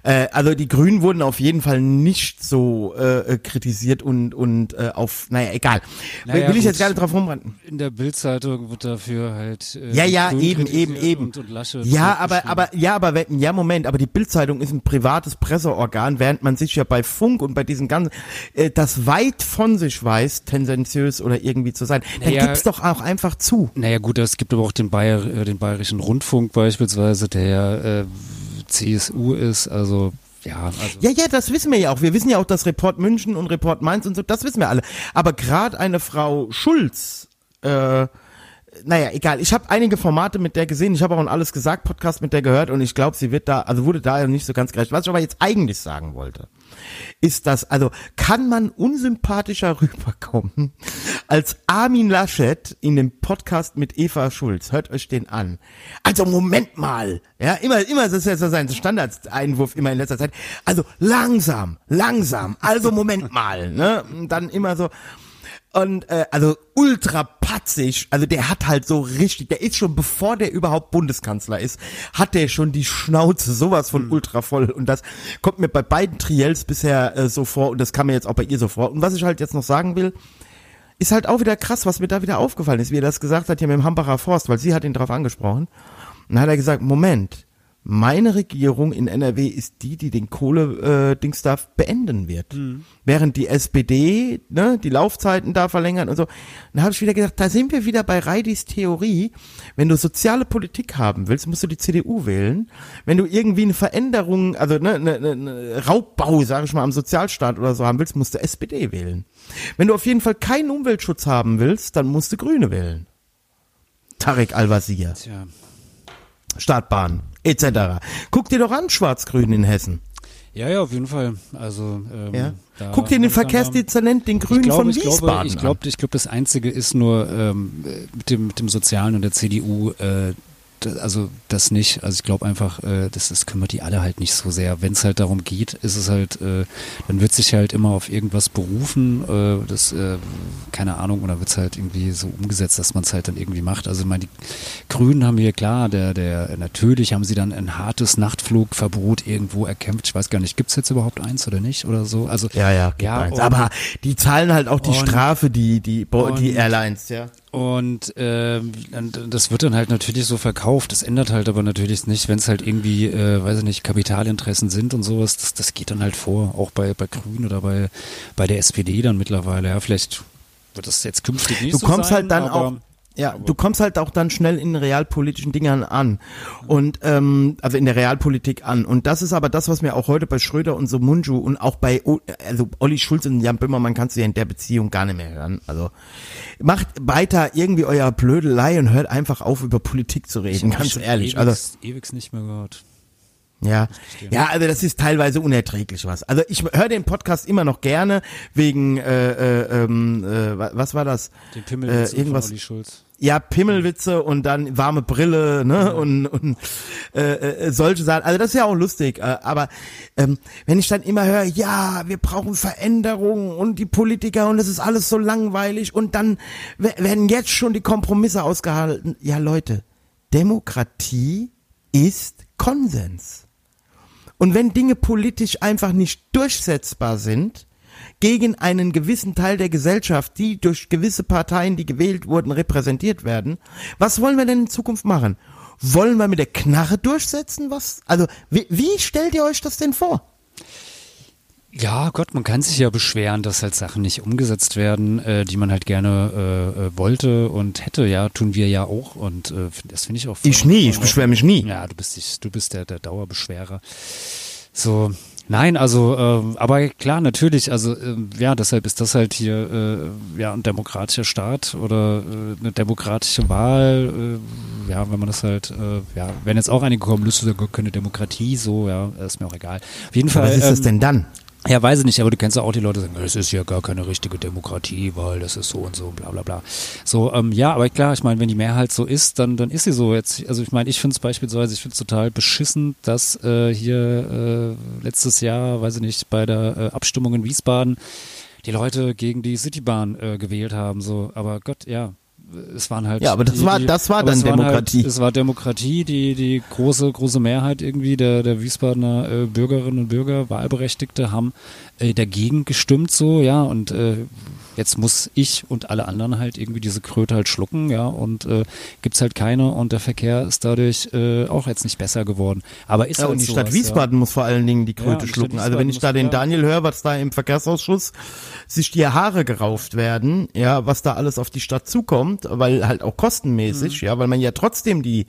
Äh, also die Grünen wurden auf jeden Fall nicht so äh, kritisiert und und äh, auf, naja, egal. Naja, Will ich jetzt gar nicht drauf rumrennen. In der Bildzeitung wird dafür halt äh, Ja, ja, Grün eben, eben, eben. Und, und Ja, aber, aber, ja, aber, wenn- ja, Moment, aber die Bildzeitung ist ein privates Presseorgan, während man sich ja bei Funk und bei diesen ganzen, äh, das weit von sich weiß, tendenziös oder irgendwie zu sein, dann Naja. gib's doch auch einfach zu. Naja gut, es gibt aber auch den, Bayer, äh, den Bayerischen Rundfunk beispielsweise, der äh, CSU ist, also ja, also Ja, ja, das wissen wir ja auch. Wir wissen ja auch, dass Report München und Report Mainz und so, das wissen wir alle. Aber gerade eine Frau Schulz, äh, naja, egal. Ich habe einige Formate mit der gesehen. Ich habe auch ein alles gesagt Podcast mit der gehört und ich glaube, sie wird da, also wurde da nicht so ganz gerecht. Was ich aber jetzt eigentlich sagen wollte, ist das, also kann man unsympathischer rüberkommen als Armin Laschet in dem Podcast mit Eva Schulz. Hört euch den an. Also Moment mal, ja, immer, immer, das ist ja so sein Standardeinwurf immer in letzter Zeit. Also langsam, langsam, also Moment mal, ne, Und dann immer so, und äh, also ultra patzig, also der hat halt so richtig, der ist schon bevor der überhaupt Bundeskanzler ist, hat der schon die Schnauze sowas von ultra voll und das kommt mir bei beiden Triels bisher äh, so vor und das kam mir jetzt auch bei ihr so vor. Und was ich halt jetzt noch sagen will, ist halt auch wieder krass, was mir da wieder aufgefallen ist, wie er das gesagt hat hier mit dem Hambacher Forst, weil sie hat ihn drauf angesprochen. Und dann hat er gesagt, Moment, meine Regierung in NRW ist die, die den Kohle-Dings da beenden wird. Während die SPD ne, die Laufzeiten da verlängern und so. Dann habe ich wieder gedacht, da sind wir wieder bei Reidis Theorie. Wenn du soziale Politik haben willst, musst du die CDU wählen. Wenn du irgendwie eine Veränderung, also ne, ne, ne, ne Raubbau, sage ich mal, am Sozialstaat oder so haben willst, musst du SPD wählen. Wenn du auf jeden Fall keinen Umweltschutz haben willst, dann musst du Grüne wählen. Tarek Al-Wazir. Startbahn etc. Guck dir doch an, Schwarz-Grün in Hessen. Ja, ja, auf jeden Fall. Also ähm, Ja. Guck dir den Verkehrsdezernent, den Ich Grünen glaube, von ich Wiesbaden glaube, ich glaube, ich glaube, das Einzige ist nur ähm, mit dem mit dem Sozialen und der CDU. Äh, also das nicht. Also ich glaube einfach, äh, das, das kümmert die alle halt nicht so sehr. Wenn es halt darum geht, ist es halt, äh, dann wird sich halt immer auf irgendwas berufen. Äh, das, äh, keine Ahnung, oder wird es halt irgendwie so umgesetzt, dass man es halt dann irgendwie macht. Also ich meine, die Grünen haben hier klar, der, der, natürlich haben sie dann ein hartes Nachtflugverbot irgendwo erkämpft. Ich weiß gar nicht, gibt's jetzt überhaupt eins oder nicht oder so? Also ja, ja, ja, und- aber die zahlen halt auch die und- Strafe, die die die und- Airlines, ja. Und ähm, und das wird dann halt natürlich so verkauft. Das ändert halt aber natürlich nicht, wenn es halt irgendwie, äh, weiß ich nicht, Kapitalinteressen sind und sowas. Das, das geht dann halt vor, auch bei bei Grünen oder bei bei der SPD dann mittlerweile. Ja, vielleicht wird das jetzt künftig nicht Du so kommst sein, halt dann auch ja, du kommst halt auch dann schnell in realpolitischen Dingern an und ähm, also in der Realpolitik an und das ist aber das, was mir auch heute bei Schröder und so Munju und auch bei O- also Olli Schulz und Jan Böhmermann kannst du ja in der Beziehung gar nicht mehr hören. Also macht weiter irgendwie euer Blödelei und hört einfach auf über Politik zu reden, ganz ehrlich. Ewigs, Also ewigs nicht mehr gehört. Ja, ja, also das ist teilweise unerträglich was. Also ich höre den Podcast immer noch gerne wegen äh, äh, ähm, äh, wa- was war das? Den Pimmelwitz äh, irgendwas. von Olli Schulz. Ja, Pimmelwitze und dann warme Brille, ne und und äh, äh, solche Sachen. Also das ist ja auch lustig. Äh, aber ähm, wenn ich dann immer höre, ja, wir brauchen Veränderungen und die Politiker und es ist alles so langweilig und dann we- werden jetzt schon die Kompromisse ausgehalten. Ja, Leute, Demokratie ist Konsens. Und wenn Dinge politisch einfach nicht durchsetzbar sind, gegen einen gewissen Teil der Gesellschaft, die durch gewisse Parteien, die gewählt wurden, repräsentiert werden, was wollen wir denn in Zukunft machen? Wollen wir mit der Knarre durchsetzen? Was? Also, wie, wie stellt ihr euch das denn vor? Ja, Gott, man kann sich ja beschweren, dass halt Sachen nicht umgesetzt werden, äh, die man halt gerne äh, äh, wollte und hätte. Ja, tun wir ja auch und äh, das finde ich auch. Ich nie, ich beschwere mich nie. Ja, du bist, dich- du bist der, der Dauerbeschwerer. So, Nein, also, äh, aber klar, natürlich, also äh, ja, deshalb ist das halt hier äh, ja ein demokratischer Staat oder äh, eine demokratische Wahl. Äh, ja, wenn man das halt, äh, ja, wenn jetzt auch einige kommen, Lust sagen, keine Demokratie, so, ja, ist mir auch egal. Auf jeden Fall. Was ist das ähm, denn dann? Ja, weiß ich nicht, aber du kennst ja auch die Leute, die sagen, das ist ja gar keine richtige Demokratie, weil das ist so und so, bla bla bla. So, ähm, ja, aber klar, ich meine, wenn die Mehrheit so ist, dann, dann ist sie so. Jetzt, also ich meine, ich finde es beispielsweise, ich finde es total beschissen, dass äh, hier äh, letztes Jahr, weiß ich nicht, bei der äh, Abstimmung in Wiesbaden die Leute gegen die Citybahn äh, gewählt haben. So, aber Gott, ja, es waren halt. Ja, aber das die, war- das war dann es waren Demokratie. Halt, es war Demokratie, die, die große, große Mehrheit irgendwie der, der Wiesbadener äh, Bürgerinnen und Bürger, Wahlberechtigte, haben äh, dagegen gestimmt, so, ja, und äh, jetzt muss ich und alle anderen halt irgendwie diese Kröte halt schlucken, ja, und äh, gibt's halt keine und der Verkehr ist dadurch äh, auch jetzt nicht besser geworden. Aber ist Ja, halt und die sowas, Stadt Wiesbaden muss vor allen Dingen die Ja, Kröte Stadt schlucken. Also wenn ich da den ja. Daniel höre, was da im Verkehrsausschuss sich die Haare gerauft werden, ja, was da alles auf die Stadt zukommt, weil halt auch kostenmäßig, Mhm. ja, weil man ja trotzdem die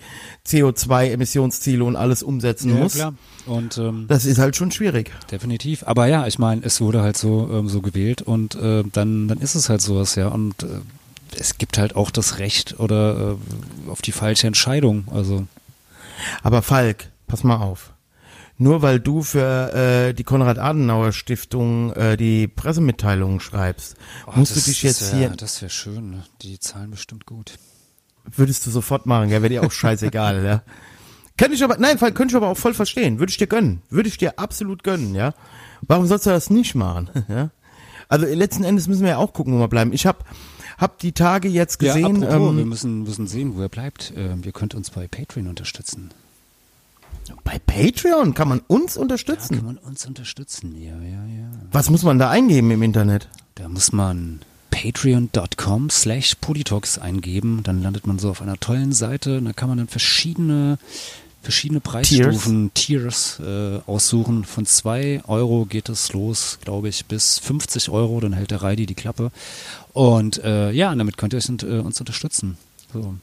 CO2-Emissionsziele und alles umsetzen Ja, ja, muss. klar. Und ähm, Das ist halt schon schwierig. Definitiv. Aber ja, ich meine, es wurde halt so, ähm, so gewählt und äh, dann, dann ist es halt sowas, ja. Und äh, es gibt halt auch das Recht oder äh, auf die falsche Entscheidung. Also Aber Falk, pass mal auf. Nur weil du für äh, die Konrad-Adenauer-Stiftung äh, die Pressemitteilungen schreibst, musst du Oh, das- dich das jetzt wär, hier, Das wäre schön. ne? Die zahlen bestimmt gut. würdest du sofort machen, ja, wäre dir auch scheißegal, ja. Könnte ich aber, nein, Falk, könnte ich aber auch voll verstehen. Würde ich dir gönnen. Würde ich dir absolut gönnen, ja. Warum sollst du das nicht machen, ja? Also letzten Endes müssen wir ja auch gucken, wo wir bleiben. Ich habe hab die Tage jetzt gesehen, ja, apropos, wir ähm, müssen, müssen sehen, wo er bleibt. Ähm, ihr könnt uns bei Patreon unterstützen. bei Patreon kann man uns Da unterstützen. kann man uns unterstützen. Ja, ja, ja. Was muss man da eingeben im Internet? Da muss man patreon.com slash politox eingeben. Dann landet man so auf einer tollen Seite. Da kann man dann verschiedene, verschiedene Preisstufen, Tiers, äh, aussuchen. Von zwei Euro geht es los, glaube ich, bis 50 Euro. Dann hält der Reidi die Klappe. Und äh, ja, damit könnt ihr euch, äh, uns unterstützen. So,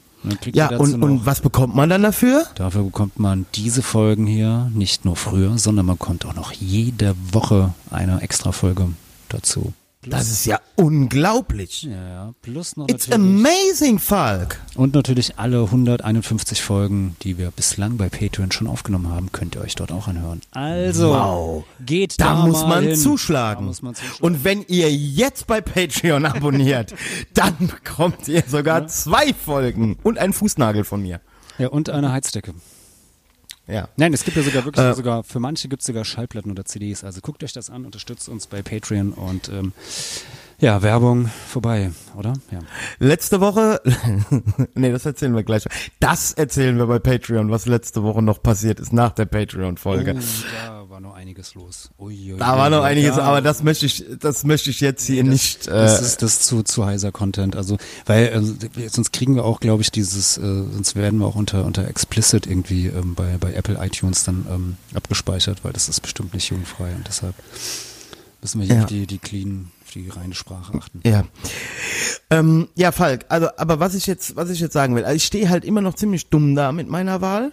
Ja, und, und was bekommt man dann dafür? Dafür bekommt man diese Folgen hier nicht nur früher, sondern man kommt auch noch jede Woche eine Extra-Folge dazu. Das ist ja unglaublich. Ja, ja. Plus noch It's amazing, Falk. und natürlich alle 151 Folgen, die wir bislang bei Patreon schon aufgenommen haben, könnt ihr euch dort auch anhören. Also, Wow. geht Da, da, muss. Da muss man zuschlagen. Und wenn ihr jetzt bei Patreon abonniert, dann bekommt ihr sogar zwei Folgen und einen Fußnagel von mir. ja, und eine Heizdecke. Ja. Nein, es gibt ja sogar wirklich Äh. sogar, für manche gibt es sogar Schallplatten oder CDs. Also guckt euch das an, unterstützt uns bei Patreon und ähm, ja, Werbung vorbei, oder? Ja. Letzte Woche, nee, das erzählen wir gleich. Das erzählen wir bei Patreon, was letzte Woche noch passiert ist nach der Patreon-Folge. Oh, da war noch einiges los. Ui, ui, Da war noch einiges, da- aber das möchte ich, das möchte ich jetzt hier nicht. Äh, Das ist das zu, zu heiser Content. Also, weil äh, sonst kriegen wir auch, glaube ich, dieses, äh, sonst werden wir auch unter, unter explicit irgendwie ähm, bei, bei Apple iTunes dann ähm, abgespeichert, weil das ist bestimmt nicht jugendfrei und deshalb müssen wir hier Ja. auf die, die clean, auf die reine Sprache achten. Ja. Ähm, ja, Falk, also, aber was ich jetzt, was ich jetzt sagen will, also ich stehe halt immer noch ziemlich dumm da mit meiner Wahl.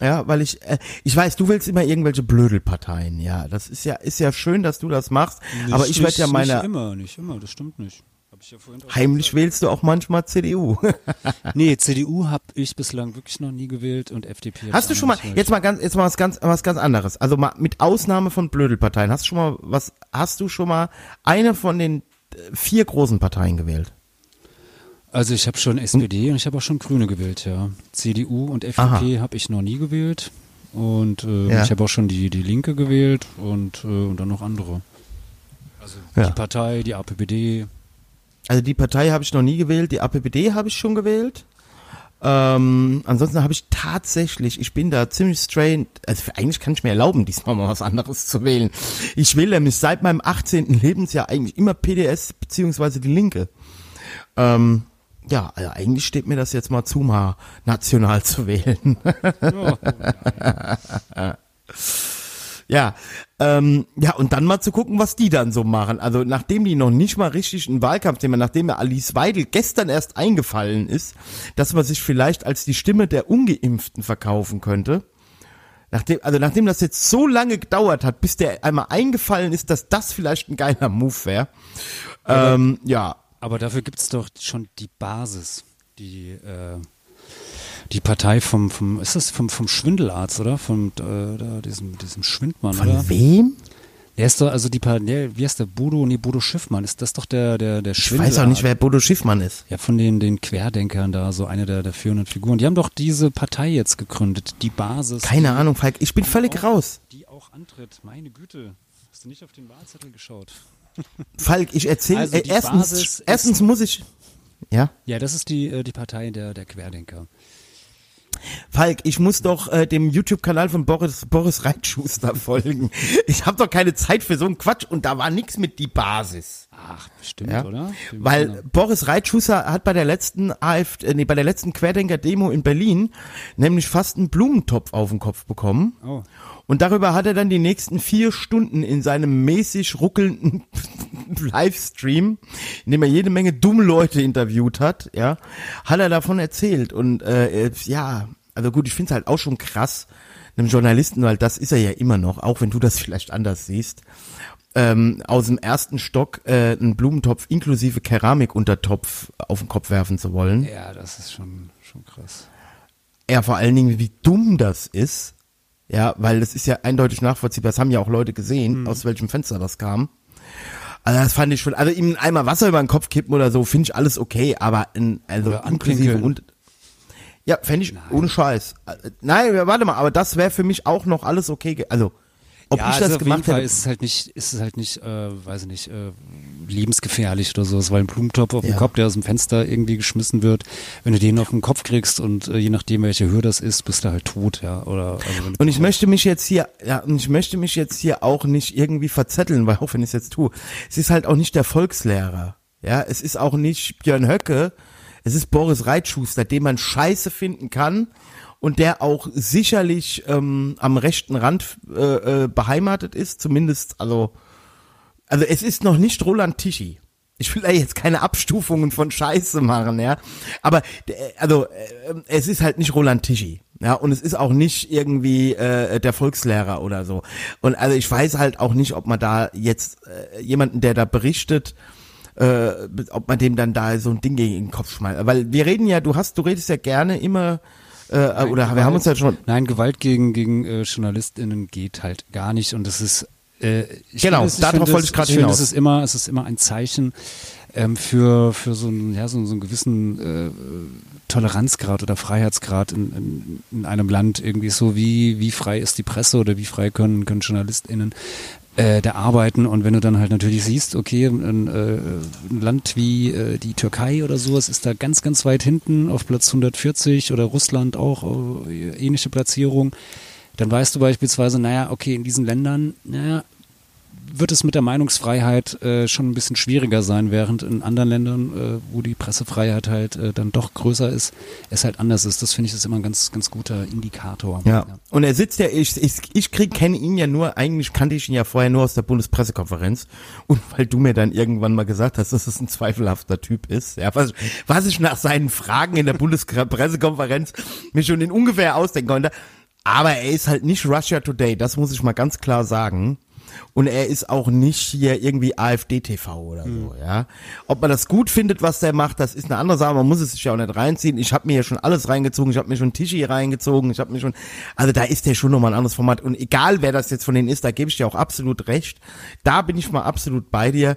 Ja, weil ich, äh, ich weiß, du willst immer irgendwelche Blödelparteien, ja. Das ist ja, ist ja schön, dass du das machst, aber ich werde ja meine, Nicht immer, nicht immer, das stimmt nicht. Hab ich ja heimlich wählst du auch manchmal CDU. Nee, CDU habe ich bislang wirklich noch nie gewählt und FDP. Hast du schon mal, nicht jetzt mal ganz, jetzt mal was ganz, was ganz anderes. Also mal mit Ausnahme von Blödelparteien, hast du schon mal was, hast du schon mal eine von den äh, vier großen Parteien gewählt? Also ich habe schon SPD und ich habe auch schon Grüne gewählt, ja. CDU und FDP habe ich noch nie gewählt. Und äh, Ja. ich habe auch schon die, die Linke gewählt und, äh, und dann noch andere. Also Ja. die Partei, die APPD. Also die Partei habe ich noch nie gewählt, die APPD habe ich schon gewählt. Ähm, ansonsten habe ich tatsächlich, ich bin da ziemlich strained, also eigentlich kann ich mir erlauben, diesmal mal was anderes zu wählen. Ich wähle nämlich seit meinem 18. Lebensjahr eigentlich immer PDS beziehungsweise die Linke. Ähm, ja, also eigentlich steht mir das jetzt mal zu, mal national zu wählen. Ja, Ja, ähm, ja, und dann mal zu gucken, was die dann so machen. Also nachdem die noch nicht mal richtig ein Wahlkampfthema, nachdem mir Alice Weidel gestern erst eingefallen ist, dass man sich vielleicht als die Stimme der Ungeimpften verkaufen könnte, Nachdem, also nachdem das jetzt so lange gedauert hat, bis der einmal eingefallen ist, dass das vielleicht ein geiler Move wäre. Ähm, ja, Aber dafür gibt's doch schon die Basis, die äh, die Partei vom vom ist das vom vom Schwindelarzt oder vom äh, da, diesem diesem Schwindmann von oder? wem? Der ist doch also die Partei, wie heißt der Bodo? Nee, Bodo Schiffmann. Ist das doch der der der Ich weiß auch nicht, wer Bodo Schiffmann ist. Ja, von den, den Querdenkern da, so eine der, der führenden Figuren. Die haben doch diese Partei jetzt gegründet, die Basis. Keine die, Ahnung, Falk, ich bin völlig raus. Die auch antritt. Meine Güte. Hast du nicht auf den Wahlzettel geschaut? Falk, ich erzähle, Also äh, erstens, erstens muss ich, ja, Ja, das ist die, äh, die Partei der, der Querdenker. Falk, ich muss doch äh, dem YouTube-Kanal von Boris, Boris Reitschuster folgen. Ich habe doch keine Zeit für so einen Quatsch und da war nix mit die Basis. Ach, bestimmt, Ja? oder? Die Weil müssen Boris Reitschuster hat bei der letzten AfD, äh, nee, bei der letzten Querdenker-Demo in Berlin nämlich fast einen Blumentopf auf den Kopf bekommen. Oh. Und darüber hat er dann die nächsten vier Stunden in seinem mäßig ruckelnden Livestream, in dem er jede Menge dumme Leute interviewt hat, ja, hat er davon erzählt. Und äh, äh, ja, also gut, ich finde es halt auch schon krass, einem Journalisten, weil das ist er ja immer noch, auch wenn du das vielleicht anders siehst, ähm, aus dem ersten Stock äh, einen Blumentopf inklusive Keramikuntertopf auf den Kopf werfen zu wollen. Ja, das ist schon, schon krass. Ja, vor allen Dingen, wie dumm das ist. Ja, weil das ist ja eindeutig nachvollziehbar. Das haben ja auch Leute gesehen, Mhm. aus welchem Fenster das kam. Also das fand ich schon, also ihm einmal Wasser über den Kopf kippen oder so, finde ich alles okay, aber in, also Oder inklusive und ja, fände ich ohne Scheiß. Nein, warte mal, aber das wäre für mich auch noch alles okay. Also, ob ja, ich das also auf jeden gemacht Fall hätte. ist es halt nicht, ist es halt nicht, äh, weiß ich nicht, äh, lebensgefährlich oder so. Es war ein Blumentopf auf dem Ja. Kopf, der aus dem Fenster irgendwie geschmissen wird. Wenn du den auf den Kopf kriegst und äh, je nachdem, welche Höhe das ist, bist du halt tot, ja. Oder, also Und ich möchte mich jetzt hier, ja, und ich möchte mich jetzt hier auch nicht irgendwie verzetteln, weil auch wenn ich es jetzt tue, es ist halt auch nicht der Volkslehrer. Ja, es ist auch nicht Björn Höcke, es ist Boris Reitschuster, den man scheiße finden kann und der auch sicherlich ähm, am rechten Rand äh, äh, beheimatet ist, zumindest, also, also es ist noch nicht Roland Tichy. Ich will da jetzt keine Abstufungen von Scheiße machen, ja. Aber äh, also äh, es ist halt nicht Roland Tichy. Ja, und es ist auch nicht irgendwie äh, der Volkslehrer oder so. Und also ich weiß halt auch nicht, ob man da jetzt äh, jemanden, der da berichtet, äh, ob man dem dann da so ein Ding gegen den Kopf schmeißt. Weil wir reden ja, du hast, du redest ja gerne immer, äh, oder wir haben uns ja schon, Nein, Gewalt gegen, gegen äh, JournalistInnen geht halt gar nicht und es ist äh, Genau, finde darauf finde wollte ich gerade finde, hinaus. Es ist immer, es ist immer ein Zeichen ähm, für, für so, einen, ja, so, so einen gewissen äh, Toleranzgrad oder Freiheitsgrad in, in, in einem Land. Irgendwie so, wie, wie frei ist die Presse oder wie frei können, können JournalistInnen äh, da arbeiten. Und wenn du dann halt natürlich siehst, okay, ein, äh, ein Land wie äh, die Türkei oder sowas ist da ganz, ganz weit hinten auf Platz 140 oder Russland auch äh, ähnliche Platzierung, dann weißt du beispielsweise, naja, okay, in diesen Ländern, naja, wird es mit der Meinungsfreiheit äh, schon ein bisschen schwieriger sein, während in anderen Ländern, äh, wo die Pressefreiheit halt äh, dann doch größer ist, es halt anders ist. Das finde ich ist immer ein ganz, ganz guter Indikator. Ja. Und er sitzt ja, ich, ich, ich krieg, kenne ihn ja nur, eigentlich kannte ich ihn ja vorher nur aus der Bundespressekonferenz. Und weil du mir dann irgendwann mal gesagt hast, dass es ein zweifelhafter Typ ist, ja, was, was ich nach seinen Fragen in der Bundespressekonferenz mir schon in ungefähr ausdenken konnte. Aber er ist halt nicht Russia Today, das muss ich mal ganz klar sagen. Und er ist auch nicht hier irgendwie AfD-TV oder so, ja. Ob man das gut findet, was der macht, das ist eine andere Sache. Man muss es sich ja auch nicht reinziehen. Ich habe mir ja schon alles reingezogen. Ich habe mir schon Tischi reingezogen. Ich habe mir schon, also da ist der schon nochmal ein anderes Format. Und egal, wer das jetzt von denen ist, da gebe ich dir auch absolut recht. Da bin ich mal absolut bei dir.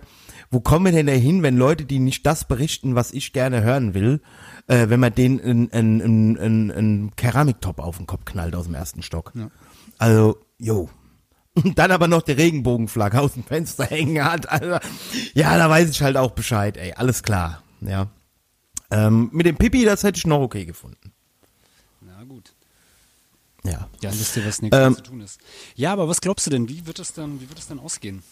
Wo kommen wir denn dahin, wenn Leute, die nicht das berichten, was ich gerne hören will, äh, wenn man denen einen ein, ein, ein, ein Keramiktop auf den Kopf knallt aus dem ersten Stock? Also, jo. Und dann aber noch die Regenbogenflagge aus dem Fenster hängen hat. Also, ja, da weiß ich halt auch Bescheid, ey. Alles klar. Ja. Ähm, mit dem Pipi, das hätte ich noch okay gefunden. Na gut. Ja. Ja, wisst ihr, was nächstes Ähm, zu tun ist. Ja, aber was glaubst du denn? Wie wird es dann, wie wird es dann ausgehen?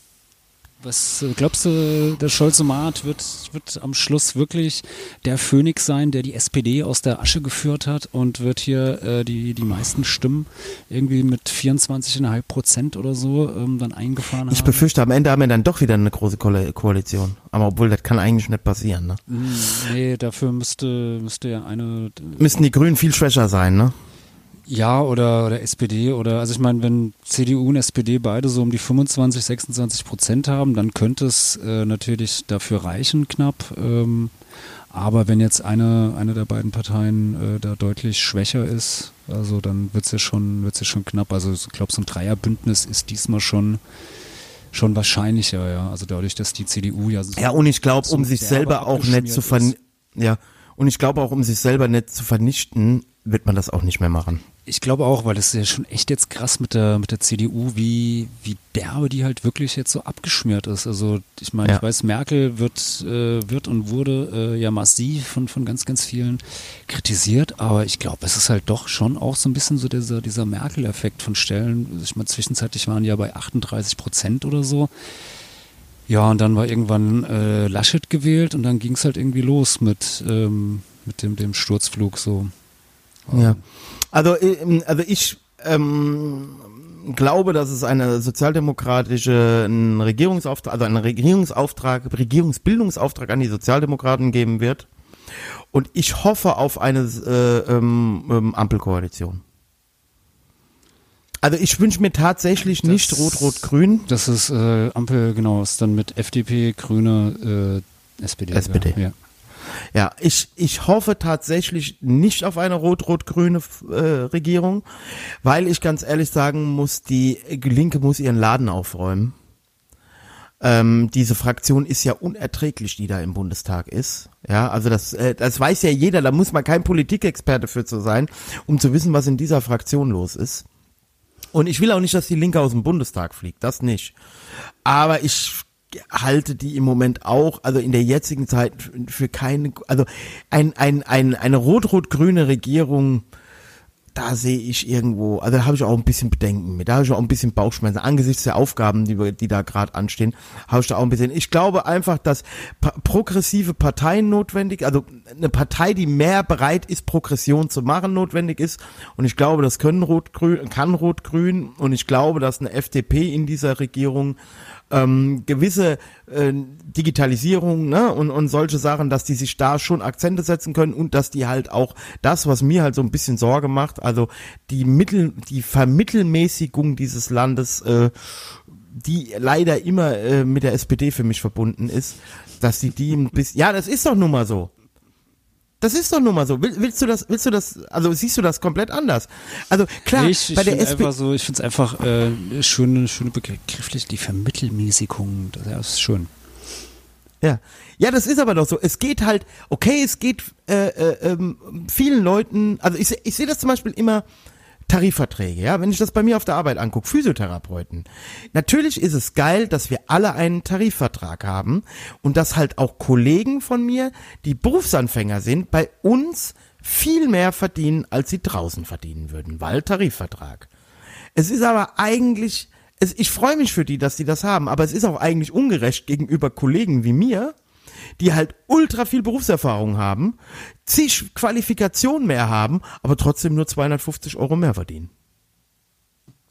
Was äh, glaubst du, der Scholzomat wird, wird am Schluss wirklich der Phönix sein, der die SPD aus der Asche geführt hat und wird hier äh, die, die meisten Stimmen irgendwie mit 24,5 Prozent oder so ähm, dann eingefahren Ich haben? befürchte, am Ende haben wir dann doch wieder eine große Ko Koalition. Aber obwohl, das kann eigentlich nicht passieren, ne? Hm, Nee, dafür müsste, müsste ja eine, Müssten die Grünen viel schwächer sein, ne? Ja, oder, oder SPD oder, also ich meine, wenn CDU und SPD beide so um die 25, 26 Prozent haben, dann könnte es äh, natürlich dafür reichen, knapp. Ähm, aber wenn jetzt eine, eine der beiden Parteien äh, da deutlich schwächer ist, also dann wird es ja schon, wird's ja schon knapp. Also ich glaube, so ein Dreierbündnis ist diesmal schon schon wahrscheinlicher, ja. Also dadurch, dass die CDU ja so Ja, und ich glaube, um sich selber auch nicht zu vernichten, ja, und ich glaube auch, um sich selber nicht zu vernichten, wird man das auch nicht mehr machen. Ich glaube auch, weil es ist ja schon echt jetzt krass mit der mit der CDU, wie wie derbe die halt wirklich jetzt so abgeschmiert ist. Also ich meine, Ja. ich weiß, Merkel wird äh, wird und wurde äh, ja massiv von von ganz ganz vielen kritisiert, aber ich glaube, es ist halt doch schon auch so ein bisschen so dieser dieser Merkel-Effekt von Stellen. Ich meine, zwischenzeitlich waren die ja bei 38 Prozent oder so. Ja, und dann war irgendwann äh, Laschet gewählt und dann ging es halt irgendwie los mit ähm, mit dem dem Sturzflug so. Ja. Also, ähm, also ich ähm, glaube, dass es eine sozialdemokratische einen Regierungsauftrag, also einen Regierungsauftrag, Regierungsbildungsauftrag an die Sozialdemokraten geben wird. Und ich hoffe auf eine äh, ähm, ähm, Ampelkoalition. Also ich wünsche mir tatsächlich nicht Das- Rot-Rot-Grün. Das ist äh, Ampel, genau, ist dann mit FDP, Grüne, äh, SPD. SPD. Ja. Ja, ich, ich hoffe tatsächlich nicht auf eine rot-rot-grüne äh, Regierung, weil ich ganz ehrlich sagen muss, die Linke muss ihren Laden aufräumen. Ähm, diese Fraktion ist ja unerträglich, die da im Bundestag ist. Ja, also das, äh, das weiß ja jeder, da muss man kein Politikexperte für zu sein, um zu wissen, was in dieser Fraktion los ist. Und ich will auch nicht, dass die Linke aus dem Bundestag fliegt, das nicht. Aber ich halte die im Moment auch, also in der jetzigen Zeit für keine, also ein, ein, ein, eine rot-rot-grüne Regierung, da sehe ich irgendwo, also da habe ich auch ein bisschen Bedenken mit, da habe ich auch ein bisschen Bauchschmerzen angesichts der Aufgaben, die, die da gerade anstehen, habe ich da auch ein bisschen. Ich glaube einfach, dass progressive Parteien notwendig, also eine Partei, die mehr bereit ist, Progression zu machen, notwendig ist. Und ich glaube, das können Rot-Grün, kann Rot-Grün und ich glaube, dass eine FDP in dieser Regierung ähm, gewisse äh, Digitalisierung ne, und, und solche Sachen, dass die sich da schon Akzente setzen können und dass die halt auch das, was mir halt so ein bisschen Sorge macht, also die Mittel, die Vermittelmäßigung dieses Landes, äh, die leider immer äh, mit der SPD für mich verbunden ist, dass die die ein bisschen, ja, das ist doch nun mal so. Das ist doch nun mal so. Will, willst du das, willst du das, also siehst du das komplett anders? Also klar, ich ich bei der einfach so, ich finde es einfach äh, schöne, schöne begrifflich, die Vermittelmäßigung, das ist schön. Ja. Ja, das ist aber doch so. Es geht halt, okay, es geht äh, äh, ähm, vielen Leuten, also ich, ich sehe das zum Beispiel immer Tarifverträge, ja, wenn ich das bei mir auf der Arbeit angucke, Physiotherapeuten. Natürlich ist es geil, dass wir alle einen Tarifvertrag haben und dass halt auch Kollegen von mir, die Berufsanfänger sind, bei uns viel mehr verdienen, als sie draußen verdienen würden, weil Tarifvertrag. Es ist aber eigentlich, es, ich freue mich für die, dass die das haben, aber es ist auch eigentlich ungerecht gegenüber Kollegen wie mir, die halt ultra viel Berufserfahrung haben, zig Qualifikationen mehr haben, aber trotzdem nur 250 Euro mehr verdienen.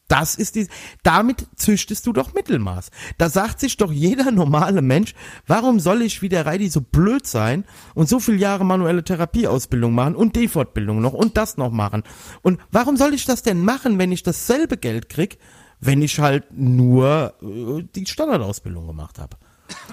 Das ist die, damit züchtest du doch Mittelmaß. Da sagt sich doch jeder normale Mensch, warum soll ich wie der Reidi so blöd sein und so viele Jahre manuelle Therapieausbildung machen und die Fortbildung noch und das noch machen? Und warum soll ich das denn machen, wenn ich dasselbe Geld krieg, wenn ich halt nur äh, die Standardausbildung gemacht habe?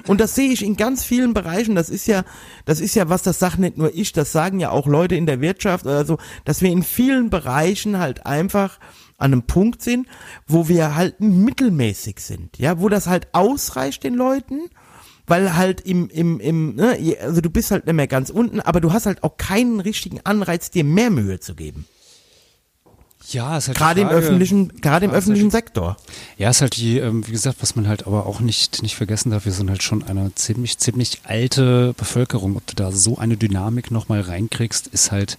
Und das sehe ich in ganz vielen Bereichen. Das ist ja, das ist ja was, das sagt nicht nur ich, das sagen ja auch Leute in der Wirtschaft oder so, dass wir in vielen Bereichen halt einfach an einem Punkt sind, wo wir halt mittelmäßig sind, ja, wo das halt ausreicht den Leuten, weil halt im, im, im, ne, also du bist halt nicht mehr ganz unten, aber du hast halt auch keinen richtigen Anreiz, dir mehr Mühe zu geben. Ja, ist halt Gerade im öffentlichen, gerade im öffentlichen halt Sektor. Ja, ist halt die, ähm, wie gesagt, was man halt aber auch nicht, nicht vergessen darf, wir sind halt schon eine ziemlich, ziemlich alte Bevölkerung. Ob du da so eine Dynamik nochmal reinkriegst, ist halt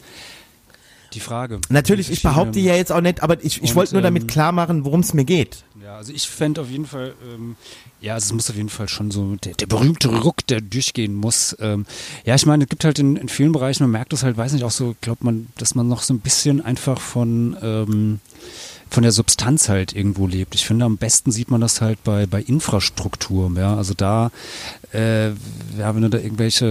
die Frage. Natürlich, ich behaupte ja jetzt auch nicht, aber ich, ich Und, wollte nur damit ähm, klar machen, worum es mir geht. Ja, also ich fände auf jeden Fall, ähm, ja, also es muss auf jeden Fall schon so der, der berühmte Ruck, der durchgehen muss. Ähm, ja, ich meine, es gibt halt in, in vielen Bereichen, man merkt das halt, weiß nicht, auch so, glaubt man, dass man noch so ein bisschen einfach von ähm, von der Substanz halt irgendwo lebt. Ich finde, am besten sieht man das halt bei, bei Infrastruktur. Ja, also da, äh, ja, wenn du da irgendwelche,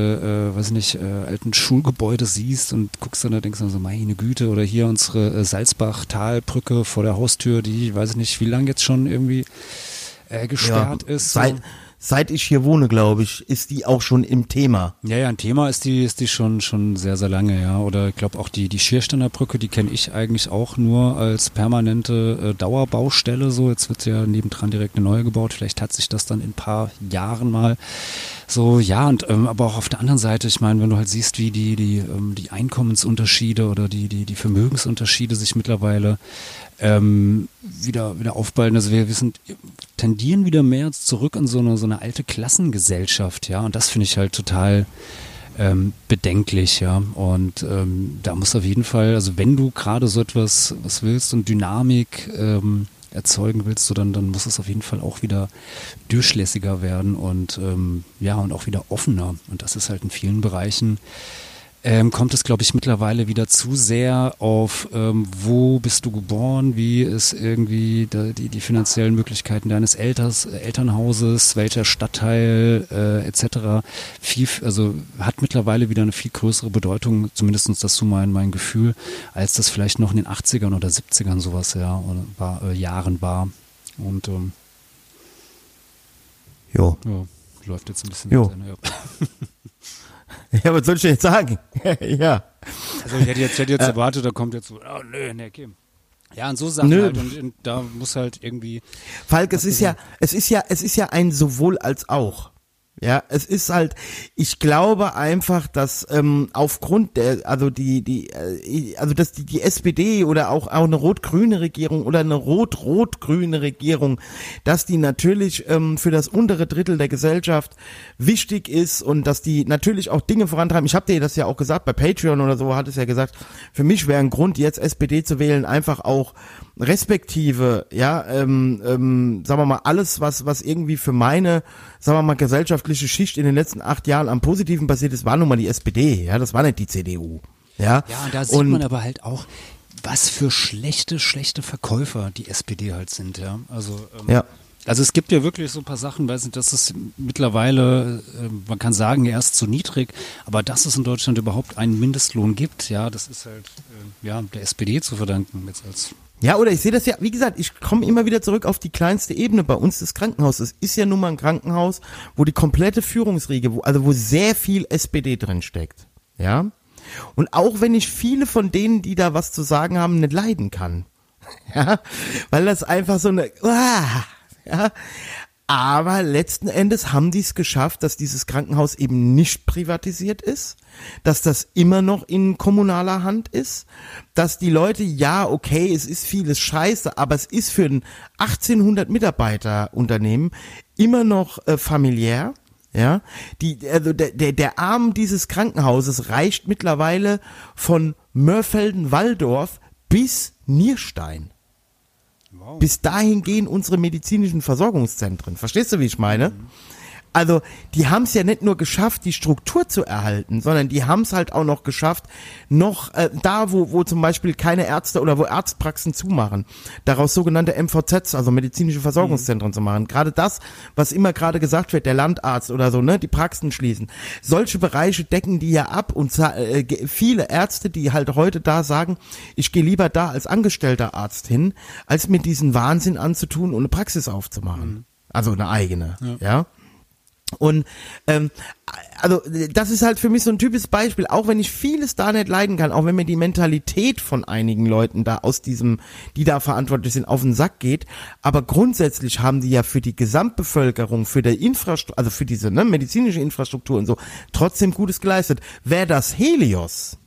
äh, weiß ich nicht, äh, alten Schulgebäude siehst und guckst dann da, denkst du so, meine Güte, oder hier unsere äh, Salzbach-Talbrücke vor der Haustür, die, weiß ich nicht, wie lange jetzt schon irgendwie äh, gesperrt Ja, ist. So. Seit ich hier wohne, glaube ich, ist die auch schon im Thema. Ja, ja, ein Thema ist die, ist die schon, schon sehr, sehr lange, ja. Oder ich glaube auch die, die Schiersteiner Brücke, die kenne ich eigentlich auch nur als permanente äh, Dauerbaustelle. So, jetzt wird ja nebendran direkt eine neue gebaut. Vielleicht hat sich das dann in ein paar Jahren mal so, ja, und ähm, aber auch auf der anderen Seite, ich meine, wenn du halt siehst, wie die, die, ähm, die Einkommensunterschiede oder die, die, die Vermögensunterschiede sich mittlerweile ähm, wieder, wieder aufballen. Also wir, wir sind, tendieren wieder mehr zurück in so eine, so eine alte Klassengesellschaft, ja. Und das finde ich halt total ähm, bedenklich, ja. Und ähm, da muss auf jeden Fall, also wenn du gerade so etwas was willst und Dynamik ähm, erzeugen willst, so dann, dann muss es auf jeden Fall auch wieder durchlässiger werden und ähm, ja, und auch wieder offener. Und das ist halt in vielen Bereichen ähm, kommt es, glaube ich, mittlerweile wieder zu sehr auf, ähm, wo bist du geboren, wie ist irgendwie da, die, die finanziellen Möglichkeiten deines Elters, äh, Elternhauses, welcher Stadtteil äh, etc. Viel, also hat mittlerweile wieder eine viel größere Bedeutung, zumindest das so mein, mein Gefühl, als das vielleicht noch in den 80ern oder 70ern sowas ja, oder war, äh, Jahren war. Und ähm, Jo. ja, läuft jetzt ein bisschen. Jo. Ende, ja. Ja, was soll ich denn jetzt sagen? ja. Also ich hätte jetzt, hätte jetzt erwartet, da kommt jetzt so, oh nö, nee, okay. Ja, und so Sachen Nö. halt und, und da muss halt irgendwie, Falk, es ist ja, es ist ja, es ist ja ein sowohl als auch. Ja, es ist halt, ich glaube einfach, dass ähm, aufgrund der, also die, die, äh, also dass die, die SPD oder auch, auch eine rot-grüne Regierung oder eine rot-rot-grüne Regierung, dass die natürlich ähm, für das untere Drittel der Gesellschaft wichtig ist und dass die natürlich auch Dinge vorantreiben. Ich habe dir das ja auch gesagt, bei Patreon oder so hat es ja gesagt, für mich wäre ein Grund, jetzt SPD zu wählen, einfach auch respektive, ja, ähm, ähm, sagen wir mal, alles, was, was irgendwie für meine, sagen wir mal, gesellschaftliche Schicht in den letzten acht Jahren am Positiven passiert ist, war nun mal die SPD, ja, das war nicht die CDU. Ja, ja, und da sieht man aber halt auch, was für schlechte, schlechte Verkäufer die SPD halt sind, ja. Also, ähm, ja. also es gibt ja wirklich so ein paar Sachen, weiß nicht, dass es mittlerweile, äh, man kann sagen, erst zu niedrig, aber dass es in Deutschland überhaupt einen Mindestlohn gibt, ja, das ist halt, äh, ja, der SPD zu verdanken, jetzt als Ja, oder ich sehe das ja, wie gesagt, ich komme immer wieder zurück auf die kleinste Ebene bei uns das Krankenhaus. Es ist ja nun mal ein Krankenhaus, wo die komplette Führungsriege, wo, also wo sehr viel SPD drin steckt. Ja. Und auch wenn ich viele von denen, die da was zu sagen haben, nicht leiden kann. Ja. Weil das einfach so eine, uah, ja. Aber letzten Endes haben die es geschafft, dass dieses Krankenhaus eben nicht privatisiert ist, dass das immer noch in kommunaler Hand ist, dass die Leute, ja, okay, es ist vieles scheiße, aber es ist für ein 1800 Mitarbeiter Unternehmen immer noch äh, familiär. Ja, die, also der, der, der Arm dieses Krankenhauses reicht mittlerweile von Mörfelden-Walldorf bis Nierstein. Bis dahin gehen unsere medizinischen Versorgungszentren. Verstehst du, wie ich meine? Also, die haben es ja nicht nur geschafft, die Struktur zu erhalten, sondern die haben es halt auch noch geschafft, noch äh, da, wo, wo zum Beispiel keine Ärzte oder wo Arztpraxen zumachen, daraus sogenannte MVZs, also medizinische Versorgungszentren zu machen. Gerade das, was immer gerade gesagt wird, der Landarzt oder so, ne, die Praxen schließen. Solche Bereiche decken die ja ab und äh, viele Ärzte, die halt heute da sagen, ich gehe lieber da als angestellter Arzt hin, als mir diesen Wahnsinn anzutun und eine Praxis aufzumachen. Also eine eigene, ja. Und ähm, also das ist halt für mich so ein typisches Beispiel, auch wenn ich vieles da nicht leiden kann, auch wenn mir die Mentalität von einigen Leuten da aus diesem, die da verantwortlich sind, auf den Sack geht, aber grundsätzlich haben die ja für die Gesamtbevölkerung, für die Infrastruktur, also für diese ne, medizinische Infrastruktur und so, trotzdem Gutes geleistet. Wäre das Helios,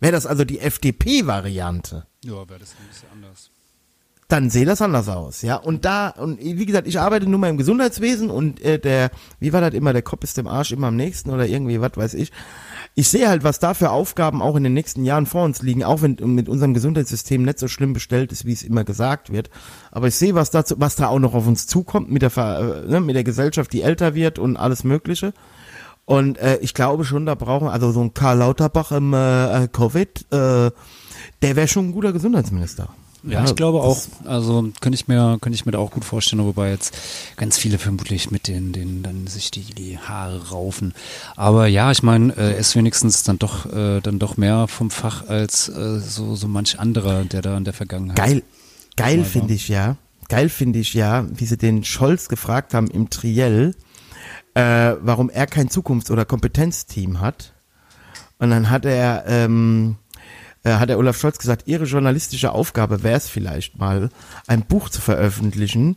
wäre das also die FDP-Variante, Ja, wäre das ein bisschen anders. Dann sehe das anders aus, ja. Und da, und wie gesagt, ich arbeite nun mal im Gesundheitswesen und äh, der, wie war das immer, der Kopf ist dem Arsch immer am nächsten oder irgendwie, was weiß ich. Ich sehe halt, was da für Aufgaben auch in den nächsten Jahren vor uns liegen, auch wenn mit unserem Gesundheitssystem nicht so schlimm bestellt ist, wie es immer gesagt wird. Aber ich sehe, was dazu, was da auch noch auf uns zukommt mit der, äh, ne, mit der Gesellschaft, die älter wird und alles Mögliche. Und äh, ich glaube schon, da brauchen, also so ein Karl Lauterbach im äh, äh, Covid, äh, der wäre schon ein guter Gesundheitsminister. Ja, ich glaube auch. Also könnte ich mir, könnte ich mir da auch gut vorstellen, wobei jetzt ganz viele vermutlich mit den, den dann sich die, die Haare raufen. Aber ja, ich meine, äh, er ist wenigstens dann doch, äh, dann doch mehr vom Fach als äh, so, so manch anderer, der da in der Vergangenheit. Geil, geil finde ich ja. Geil finde ich ja, wie sie den Scholz gefragt haben im Triell, äh, warum er kein Zukunfts- oder Kompetenzteam hat. Und dann hat er, ähm, äh, hat der Olaf Scholz gesagt, ihre journalistische Aufgabe wäre es vielleicht mal, ein Buch zu veröffentlichen,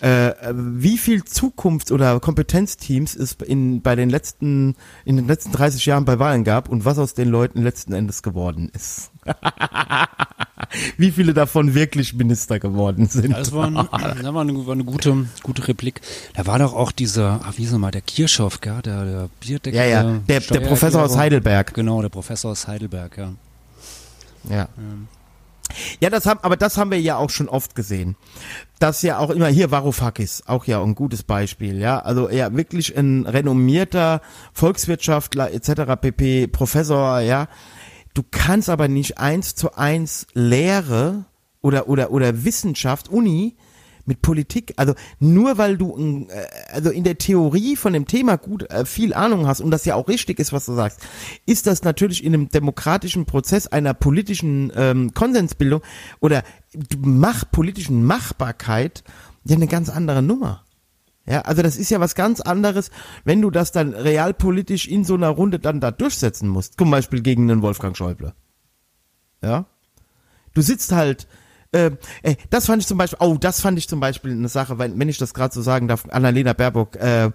äh, wie viel Zukunfts- oder Kompetenzteams es in, bei den letzten, in den letzten 30 Jahren bei Wahlen gab und was aus den Leuten letzten Endes geworden ist. wie viele davon wirklich Minister geworden sind. Das war, ein, das war, eine, war eine gute, gute Replik. Da war doch auch dieser, ach, wie soll mal, der Kirchhoff, gell? der, der Bierdeckel. Ja, ja, der, der Professor aus Heidelberg. Genau, der Professor aus Heidelberg, ja. Ja. Ja, das haben, aber das haben wir ja auch schon oft gesehen. Das ja auch immer hier Varoufakis, auch ja ein gutes Beispiel, ja. Also ja wirklich ein renommierter Volkswirtschaftler etc. pp. Professor, ja. Du kannst aber nicht eins zu eins Lehre oder oder oder Wissenschaft Uni mit Politik, also nur weil du äh, also in der Theorie von dem Thema gut äh, viel Ahnung hast und das ja auch richtig ist, was du sagst, ist das natürlich in einem demokratischen Prozess einer politischen ähm, Konsensbildung oder mach politischen Machbarkeit ja eine ganz andere Nummer. Ja, also das ist ja was ganz anderes, wenn du das dann realpolitisch in so einer Runde dann da durchsetzen musst. Zum Beispiel gegen einen Wolfgang Schäuble. Ja. Du sitzt halt äh, ey, das fand ich zum Beispiel, oh, das fand ich zum Beispiel eine Sache, wenn, wenn ich das gerade so sagen darf, Annalena Baerbock, äh,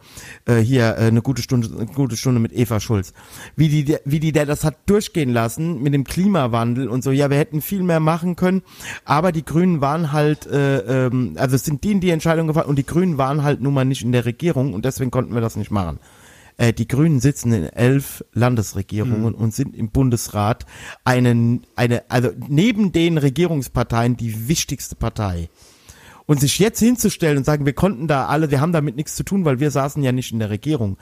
äh, hier äh, eine gute Stunde, eine gute Stunde mit Eva Schulz. Wie die, wie die der das hat durchgehen lassen mit dem Klimawandel und so, ja, wir hätten viel mehr machen können, aber die Grünen waren halt, äh, ähm, also es sind die in die Entscheidung gefallen und die Grünen waren halt nun mal nicht in der Regierung und deswegen konnten wir das nicht machen. Äh, die Grünen sitzen in elf Landesregierungen mhm. und sind im Bundesrat einen, eine, also neben den Regierungsparteien die wichtigste Partei. Und sich jetzt hinzustellen und sagen, wir konnten da alle, wir haben damit nichts zu tun, weil wir saßen ja nicht in der Regierung.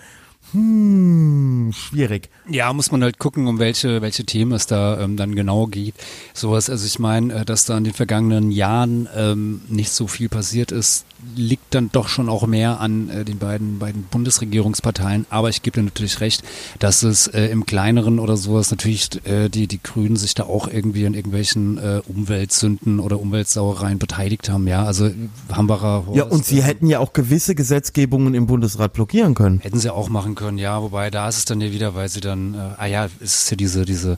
Hm, schwierig. Ja, muss man halt gucken, um welche, welche Themen es da ähm, dann genau geht. Sowas, also ich meine, äh, dass da in den vergangenen Jahren ähm, nicht so viel passiert ist, liegt dann doch schon auch mehr an äh, den beiden, beiden Bundesregierungsparteien. Aber ich gebe dir natürlich recht, dass es äh, im kleineren oder sowas natürlich äh, die, die Grünen sich da auch irgendwie an irgendwelchen äh, Umweltsünden oder Umweltsauereien beteiligt haben. Ja, also Hambacher. Horst, ja, und sie hätten ja auch gewisse Gesetzgebungen im Bundesrat blockieren können. Hätten sie auch machen können, ja. Wobei da ist es dann ja wieder, weil sie dann, äh, ah ja, es ist ja diese, diese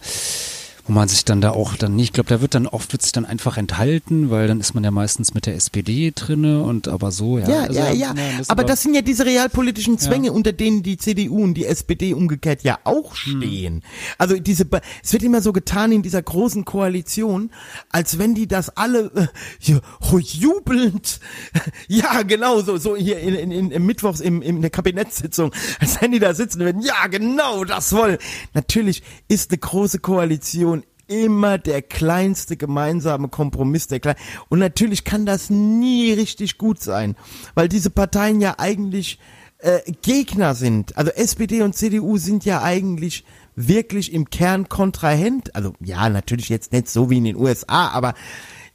wo man sich dann da auch dann nicht, ich glaube, da wird dann oft wird sich dann einfach enthalten, weil dann ist man ja meistens mit der SPD drinne und aber so, ja. Ja, also, ja, ja. Das aber das sind ja diese realpolitischen Zwänge, ja. unter denen die CDU und die SPD umgekehrt ja auch hm. stehen. Hm. Also diese, es wird immer so getan in dieser großen Koalition, als wenn die das alle äh, jubelnd, ja, genau, so, so hier in, in, in Mittwochs im, in der Kabinettssitzung, als wenn die da sitzen und werden, ja, genau, das wollen. Natürlich ist eine große Koalition immer der kleinste gemeinsame Kompromiss, der klein und natürlich kann das nie richtig gut sein, weil diese Parteien ja eigentlich äh, Gegner sind. Also SPD und CDU sind ja eigentlich wirklich im Kern Kontrahent. Also ja, natürlich jetzt nicht so wie in den USA, aber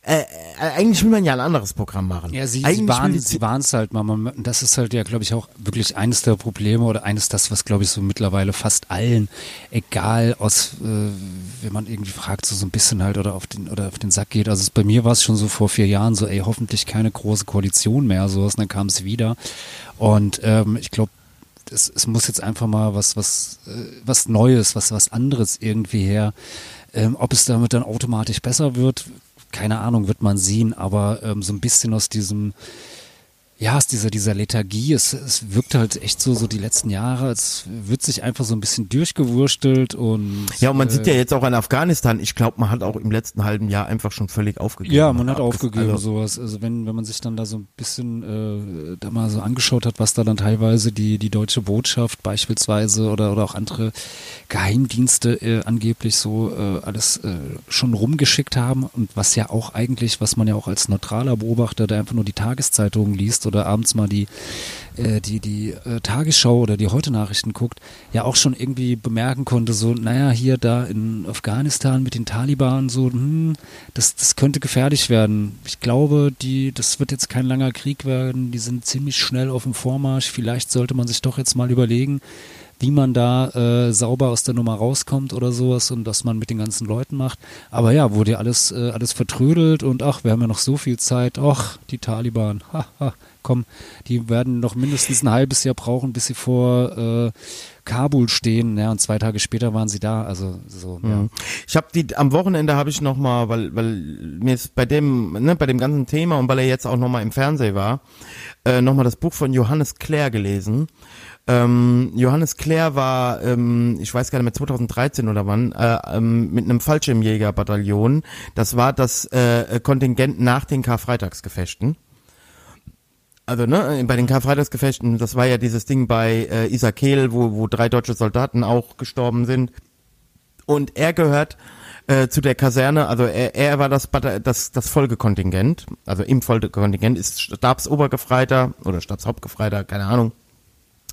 äh, äh, eigentlich will man ja ein anderes Programm machen. Ja, sie, sie waren sie waren es halt mal. Man, das ist halt ja, glaube ich, auch wirklich eines der Probleme oder eines das, was, glaube ich, so mittlerweile fast allen, egal aus, äh, wenn man irgendwie fragt, so, so ein bisschen halt oder auf den oder auf den Sack geht. Also es, bei mir war es schon so vor vier Jahren so, ey, hoffentlich keine große Koalition mehr, sowas. Und dann kam es wieder. Und ähm, ich glaube, es, es muss jetzt einfach mal was, was, äh, was Neues, was, was anderes irgendwie her. Ähm, ob es damit dann automatisch besser wird, keine Ahnung, wird man sehen, aber ähm, so ein bisschen aus diesem ja, aus dieser, dieser Lethargie, es, es wirkt halt echt so, so die letzten Jahre, es wird sich einfach so ein bisschen durchgewurstelt und. Ja, und man äh, sieht ja jetzt auch an Afghanistan, ich glaube, man hat auch im letzten halben Jahr einfach schon völlig aufgegeben. Ja, man hat aufgegeben, also, sowas. Also wenn, wenn man sich dann da so ein bisschen, äh, da mal so angeschaut hat, was da dann teilweise die, die deutsche Botschaft beispielsweise oder, oder auch andere Geheimdienste äh, angeblich so äh, alles äh, schon rumgeschickt haben und was ja auch eigentlich, was man ja auch als neutraler Beobachter, der einfach nur die Tageszeitungen liest, oder abends mal die äh, die die äh, Tagesschau oder die heute Nachrichten guckt, ja auch schon irgendwie bemerken konnte, so naja hier da in Afghanistan mit den Taliban so, hm, das das könnte gefährlich werden. Ich glaube, die das wird jetzt kein langer Krieg werden. Die sind ziemlich schnell auf dem Vormarsch. Vielleicht sollte man sich doch jetzt mal überlegen wie man da äh, sauber aus der Nummer rauskommt oder sowas und was man mit den ganzen Leuten macht. Aber ja, wurde ja alles, äh, alles vertrödelt und ach, wir haben ja noch so viel Zeit. Ach, die Taliban, haha, komm, die werden noch mindestens ein halbes Jahr brauchen, bis sie vor äh, Kabul stehen. Ja, und zwei Tage später waren sie da. Also so. Ja. Mhm. Ich habe die am Wochenende habe ich noch mal, weil weil mir ist bei dem ne, bei dem ganzen Thema und weil er jetzt auch noch mal im Fernsehen war, äh, noch mal das Buch von Johannes Clare gelesen. Ähm, Johannes Clare war, ähm, ich weiß gar nicht mehr, 2013 oder wann, äh, ähm, mit einem Fallschirmjägerbataillon. Das war das äh, Kontingent nach den Karfreitagsgefechten. Also ne, bei den Karfreitagsgefechten, das war ja dieses Ding bei äh, Isakel, wo, wo drei deutsche Soldaten auch gestorben sind. Und er gehört äh, zu der Kaserne, also er, er war das, das, das Folgekontingent, also im Folgekontingent ist Stabsobergefreiter oder Stabshauptgefreiter, keine Ahnung,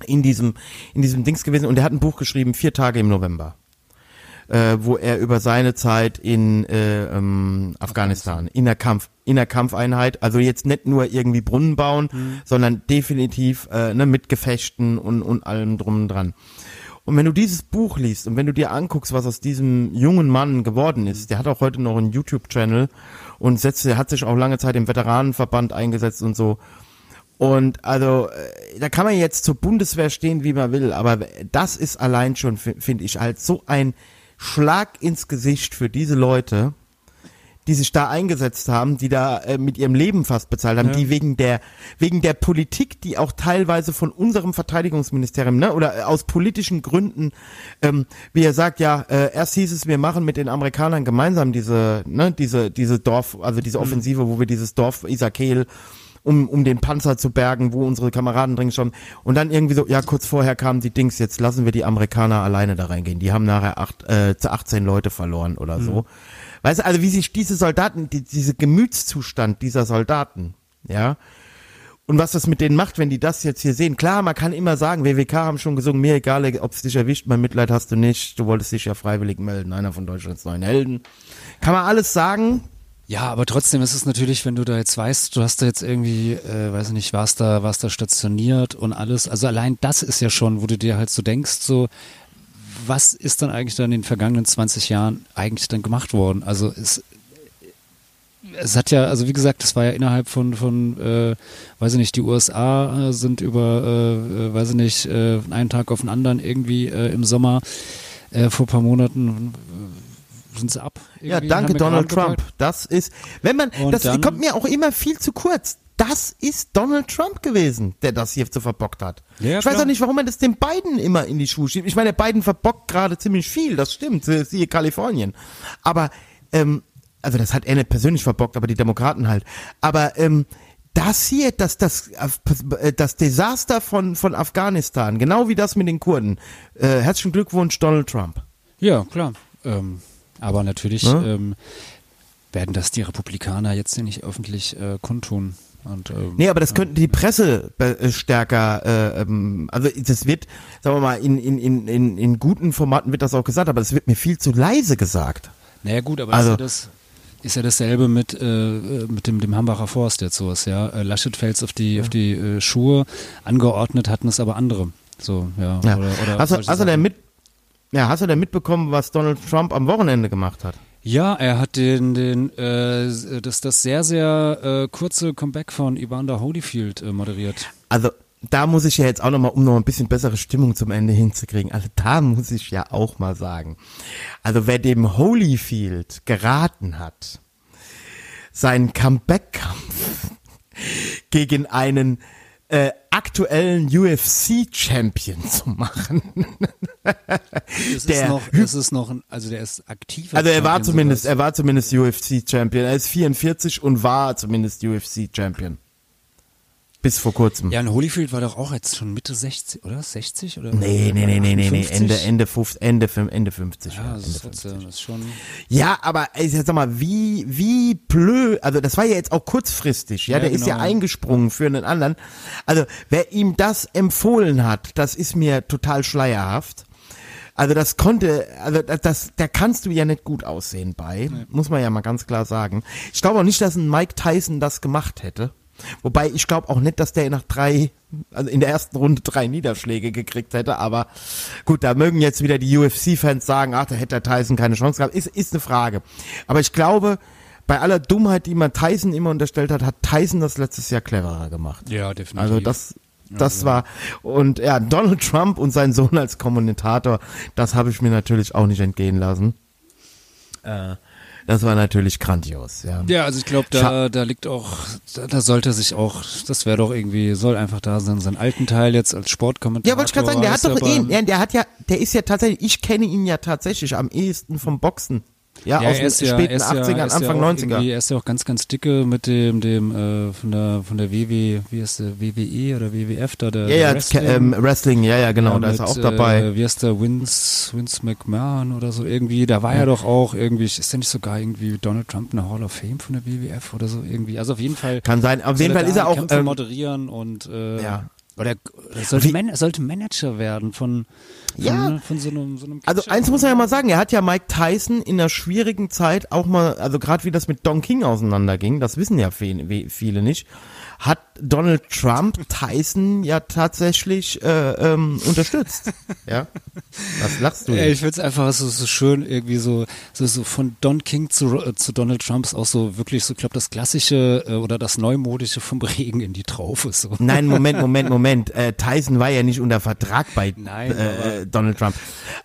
in diesem, in diesem Dings gewesen und er hat ein Buch geschrieben, vier Tage im November. Äh, wo er über seine Zeit in äh, ähm, Afghanistan, in der Kampf, in der Kampfeinheit, also jetzt nicht nur irgendwie Brunnen bauen, mhm. sondern definitiv äh, ne, mit Gefechten und, und allem drum und dran. Und wenn du dieses Buch liest und wenn du dir anguckst, was aus diesem jungen Mann geworden ist, der hat auch heute noch einen YouTube-Channel und setzt, der hat sich auch lange Zeit im Veteranenverband eingesetzt und so. Und also, äh, da kann man jetzt zur Bundeswehr stehen, wie man will, aber das ist allein schon, finde ich, halt so ein Schlag ins Gesicht für diese Leute, die sich da eingesetzt haben, die da äh, mit ihrem Leben fast bezahlt haben, ja. die wegen der wegen der Politik, die auch teilweise von unserem Verteidigungsministerium, ne, oder äh, aus politischen Gründen, ähm, wie er sagt, ja, äh, erst hieß es, wir machen mit den Amerikanern gemeinsam diese, ne, diese diese Dorf, also diese mhm. Offensive, mhm. wo wir dieses Dorf Isakel um, um den Panzer zu bergen, wo unsere Kameraden drin schon. Und dann irgendwie so, ja, kurz vorher kamen die Dings, jetzt lassen wir die Amerikaner alleine da reingehen. Die haben nachher acht, äh, zu 18 Leute verloren oder mhm. so. Weißt du, also wie sich diese Soldaten, die, diese Gemütszustand dieser Soldaten, ja, und was das mit denen macht, wenn die das jetzt hier sehen. Klar, man kann immer sagen, WWK haben schon gesungen, mir egal, ob es dich erwischt, mein Mitleid hast du nicht, du wolltest dich ja freiwillig melden, einer von Deutschlands neuen Helden. Kann man alles sagen, ja, aber trotzdem ist es natürlich, wenn du da jetzt weißt, du hast da jetzt irgendwie, äh, weiß nicht, warst da, warst da stationiert und alles. Also allein das ist ja schon, wo du dir halt so denkst, so, was ist dann eigentlich dann in den vergangenen 20 Jahren eigentlich dann gemacht worden? Also es, es hat ja, also wie gesagt, das war ja innerhalb von, von äh, weiß ich nicht, die USA äh, sind über, äh, äh, weiß ich nicht, äh, einen Tag auf den anderen irgendwie äh, im Sommer äh, vor ein paar Monaten sind sie ab. Ja, danke Donald Trump. Gepackt. Das ist, wenn man, Und das kommt mir auch immer viel zu kurz. Das ist Donald Trump gewesen, der das hier zu verbockt hat. Ja, ich weiß auch nicht, warum man das den beiden immer in die Schuhe schiebt. Ich meine, der beiden verbockt gerade ziemlich viel, das stimmt, siehe Kalifornien. Aber, ähm, also das hat er nicht persönlich verbockt, aber die Demokraten halt. Aber, ähm, das hier, das, das, äh, das Desaster von, von Afghanistan, genau wie das mit den Kurden. Äh, herzlichen Glückwunsch, Donald Trump. Ja, klar. Ähm, aber natürlich ne? ähm, werden das die Republikaner jetzt nicht öffentlich äh, kundtun. Und, ähm, nee, aber das könnten die Presse äh, stärker, äh, ähm, also das wird, sagen wir mal, in, in, in, in, guten Formaten wird das auch gesagt, aber das wird mir viel zu leise gesagt. Naja gut, aber also, ist, ja das, ist ja dasselbe mit, äh, mit dem, dem Hambacher Forst jetzt sowas, ja. Äh, Laschet fällt auf die, ja. auf die äh, Schuhe, angeordnet hatten es aber andere. So, ja. ja. Oder, oder hast du denn mit, ja, hast du denn mitbekommen, was Donald Trump am Wochenende gemacht hat? Ja, er hat den, den äh, das, das sehr, sehr äh, kurze Comeback von Evander Holyfield äh, moderiert. Also da muss ich ja jetzt auch nochmal, um noch ein bisschen bessere Stimmung zum Ende hinzukriegen, also da muss ich ja auch mal sagen. Also wer dem Holyfield geraten hat, seinen Comeback-Kampf gegen einen äh, aktuellen UFC-Champion zu machen. das der, ist noch, das ist noch, also der ist aktiv. Also er war zumindest, er war zumindest UFC-Champion. Er ist 44 und war zumindest UFC-Champion. Bis vor kurzem. Ja, und Holyfield war doch auch jetzt schon Mitte 60, oder? 60 oder? Nee, nee, nee, nee, nee, nee, 58? Ende, Ende, 50, Ende, Ende 50. Ja, ja, das Ende ist, trotzdem, das ist schon. Ja, aber jetzt sag mal, wie, wie blöd, also das war ja jetzt auch kurzfristig, ja, Ja, der ist ja genau. eingesprungen für einen anderen. Also, wer ihm das empfohlen hat, das ist mir total schleierhaft. Also das konnte, also das, das da kannst du ja nicht gut aussehen bei, muss man ja mal ganz klar sagen. Ich glaube auch nicht, dass ein Mike Tyson das gemacht hätte. Wobei ich glaube auch nicht, dass der nach drei, also in der ersten Runde drei Niederschläge gekriegt hätte, aber gut, da mögen jetzt wieder die UFC-Fans sagen, ach, da hätte der Tyson keine Chance gehabt. Ist, ist eine Frage. Aber ich glaube, bei aller Dummheit, die man Tyson immer unterstellt hat, hat Tyson das letztes Jahr cleverer gemacht. Ja, definitiv. Also das, das war, und ja, Donald Trump und sein Sohn als Kommentator, das habe ich mir natürlich auch nicht entgehen lassen. Äh, das war natürlich grandios, ja. Ja, also ich glaube, da, da liegt auch, da, da sollte sich auch, das wäre doch irgendwie, soll einfach da sein, seinen alten Teil jetzt als Sportkommentator. Ja, wollte ich gerade sagen, der hat doch eh, ja, der hat ja, der ist ja tatsächlich, ich kenne ihn ja tatsächlich am ehesten vom Boxen. Ja, Ja, aus den ja, späten ja, 80ern, er ist Anfang ja auch 90er. irgendwie- Er ist ja auch ganz, ganz dicke mit dem, dem äh, von der von der WW, wie heißt der, WWE oder WWF da, der, Ja, ja, Wrestling, ähm, Wrestling, ja, ja, genau, Ja, da ist er mit, auch dabei. Äh, wie heißt der, Vince, Vince McMahon oder so irgendwie, da war ja doch auch irgendwie, ist der nicht sogar irgendwie Donald Trump in der Hall of Fame von der WWF oder so irgendwie, also auf jeden Fall. Kann sein. Auf jeden Fall ist er auch, Kämpfe ähm, moderieren und äh, ja. oder, oder sollte, Man, sollte Manager werden von, Ja. von so einem, so einem Also eins muss man ja mal sagen, er hat ja Mike Tyson in einer schwierigen Zeit auch mal, also gerade wie das mit Don King auseinanderging, das wissen ja viele nicht, hat Donald Trump Tyson ja tatsächlich äh, ähm, unterstützt. Ja, was lachst du? Ja, jetzt? ich find's einfach so, so schön, irgendwie so, so, so von Don King zu, äh, zu Donald Trump ist auch so wirklich so, ich glaube, das klassische äh, oder das neumodische vom Regen in die Traufe. So. Nein, Moment, Moment, Moment. Äh, Tyson war ja nicht unter Vertrag bei Nein, äh, Donald Trump.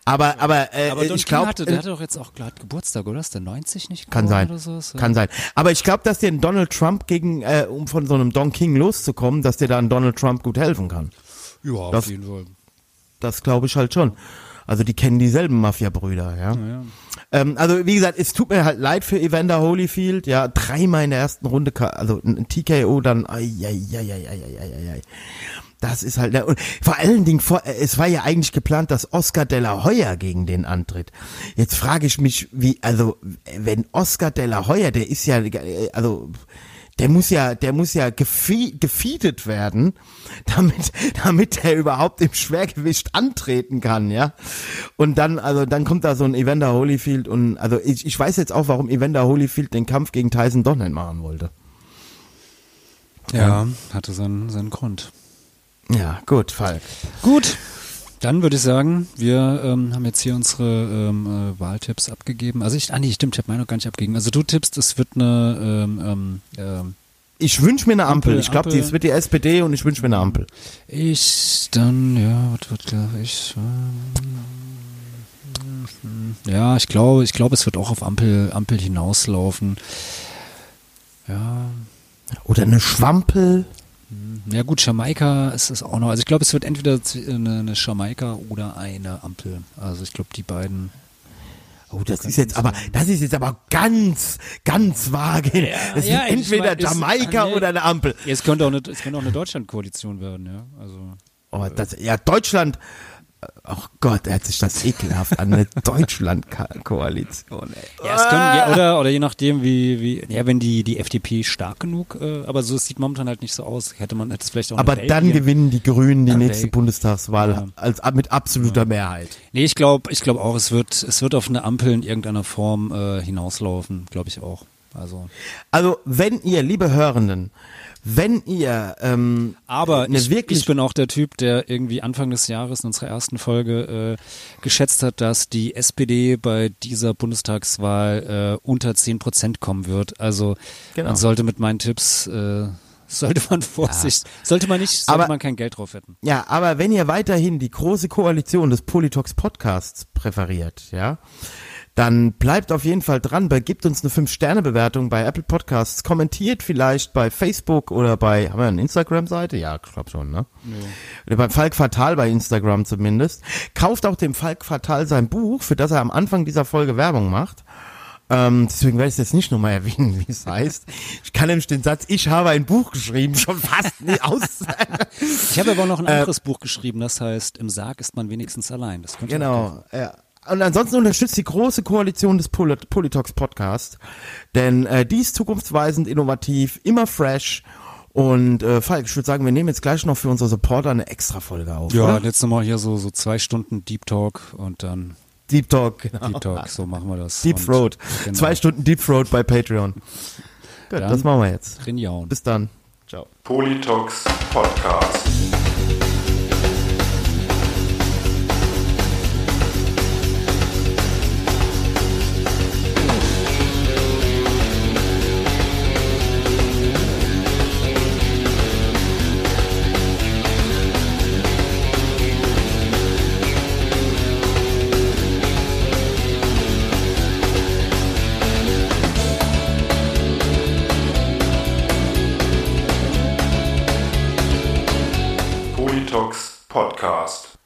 Aber, aber, äh, Aber Don ich glaube, hatte, der hatte doch jetzt auch gerade Geburtstag, oder? Ist der 90 nicht Kann sein. Oder so? So. Kann sein. Aber ich glaube, dass dir ein Donald Trump gegen, äh, um von so einem Don King loszukommen, dass dir da ein Donald Trump gut helfen kann. Ja, das, auf jeden Fall. Das glaube ich halt schon. Also die kennen dieselben Mafia-Brüder, ja. ja, ja. Ähm, also wie gesagt, es tut mir halt leid für Evander Holyfield, ja, dreimal in der ersten Runde, also ein TKO, dann ai. Das ist halt, ne, und vor allen Dingen, vor, äh, es war ja eigentlich geplant, dass Oscar de la Hoya gegen den antritt. Jetzt frage ich mich, wie, also, wenn Oscar de la Hoya, der ist ja, äh, also, der muss ja, der muss ja gefie gefeedet werden, damit, damit er überhaupt im Schwergewicht antreten kann, ja. Und dann, also dann kommt da so ein Evander Holyfield und, also ich, ich weiß jetzt auch, warum Evander Holyfield den Kampf gegen Tyson doch nicht machen wollte. ja, hatte seinen, seinen Grund. Ja, gut, Falk. Gut. Dann würde ich sagen, wir ähm, haben jetzt hier unsere ähm, äh, Wahltipps abgegeben. Also ich, ah nee, stimmt, ich habe meine noch gar nicht abgegeben. Also du tippst, es wird eine ähm, ähm, ähm, Ich wünsche mir eine Ampel. Ampel, ich glaube, es wird die SPD und ich wünsche mir eine Ampel. Ich dann, ja, was wird glaube ich? ähm, Ja, ich glaube, ich glaube, es wird auch auf Ampel, Ampel hinauslaufen. Ja, Oder eine Schwampel. Ja gut, Jamaika ist es auch noch. Also ich glaube, es wird entweder zw- eine, Jamaika oder eine Ampel. Also ich glaube, die beiden. Oh, das ist jetzt aber, das ist jetzt aber ganz, ganz vage. das ist ja, entweder mein, ist- Jamaika ah, nee. oder eine Ampel. Ja, es könnte auch eine, es könnte auch eine Deutschland-Koalition werden, ja. Also. Oh, das, ja, Deutschland. Oh Gott, er hat sich das ekelhaft an eine Deutschland-Koalition, ey. Ja, es können, ja, oder, oder je nachdem, wie, wie, ja, wenn die, die FDP stark genug, äh, aber so es sieht momentan halt nicht so aus. Hätte man, hätte es vielleicht auch Aber dann Belgien. gewinnen die Grünen die Ja, nächste Belgien. Bundestagswahl Ja. als, mit absoluter Mehrheit. Nee, ich glaube, ich glaube auch, es wird, es wird auf eine Ampel in irgendeiner Form äh, hinauslaufen, glaube ich auch. Also, Also, wenn ihr, liebe Hörenden, wenn ihr ähm, aber eine ich, wirklich ich bin auch der Typ, der irgendwie Anfang des Jahres in unserer ersten Folge äh, geschätzt hat, dass die SPD bei dieser Bundestagswahl äh, unter 10 Prozent kommen wird. Also Genau. man sollte mit meinen Tipps äh, sollte man Vorsicht, sollte man nicht, sollte Aber- man kein Geld drauf wetten. Ja, aber wenn ihr weiterhin die große Koalition des Politox Podcasts präferiert, ja, dann bleibt auf jeden Fall dran, gebt uns eine 5-Sterne-Bewertung bei Apple Podcasts, kommentiert vielleicht bei Facebook oder bei, haben wir eine Instagram-Seite? Ja, ich glaube schon, ne? Oder beim Falk Fatal bei Instagram zumindest. Kauft auch dem Falk Fatal sein Buch, für das er am Anfang dieser Folge Werbung macht. Ähm, deswegen werde ich es jetzt nicht nochmal erwähnen, wie es heißt. Ich kann nämlich den Satz, ich habe ein Buch geschrieben, schon fast nie aus. Ich habe aber noch ein Äh, anderes Buch geschrieben, das heißt, im Sarg ist man wenigstens allein. Das könnte auch Genau, ja. Und ansonsten unterstützt die große Koalition des Polit Politox Podcast, denn äh, die ist zukunftsweisend, innovativ, immer fresh. Und äh, Falk, ich würde sagen, wir nehmen jetzt gleich noch für unsere Supporter eine extra Folge auf. Ja, oder? jetzt nochmal hier so, so zwei Stunden Deep Talk und dann Deep Talk, genau. Deep Talk, so machen wir das. Deep Throat. Genau. Zwei Stunden Deep Throat bei Patreon. Gut, Dann- das machen wir jetzt. Drin jauen. Bis dann. Ciao. Politox Podcast. Podcast.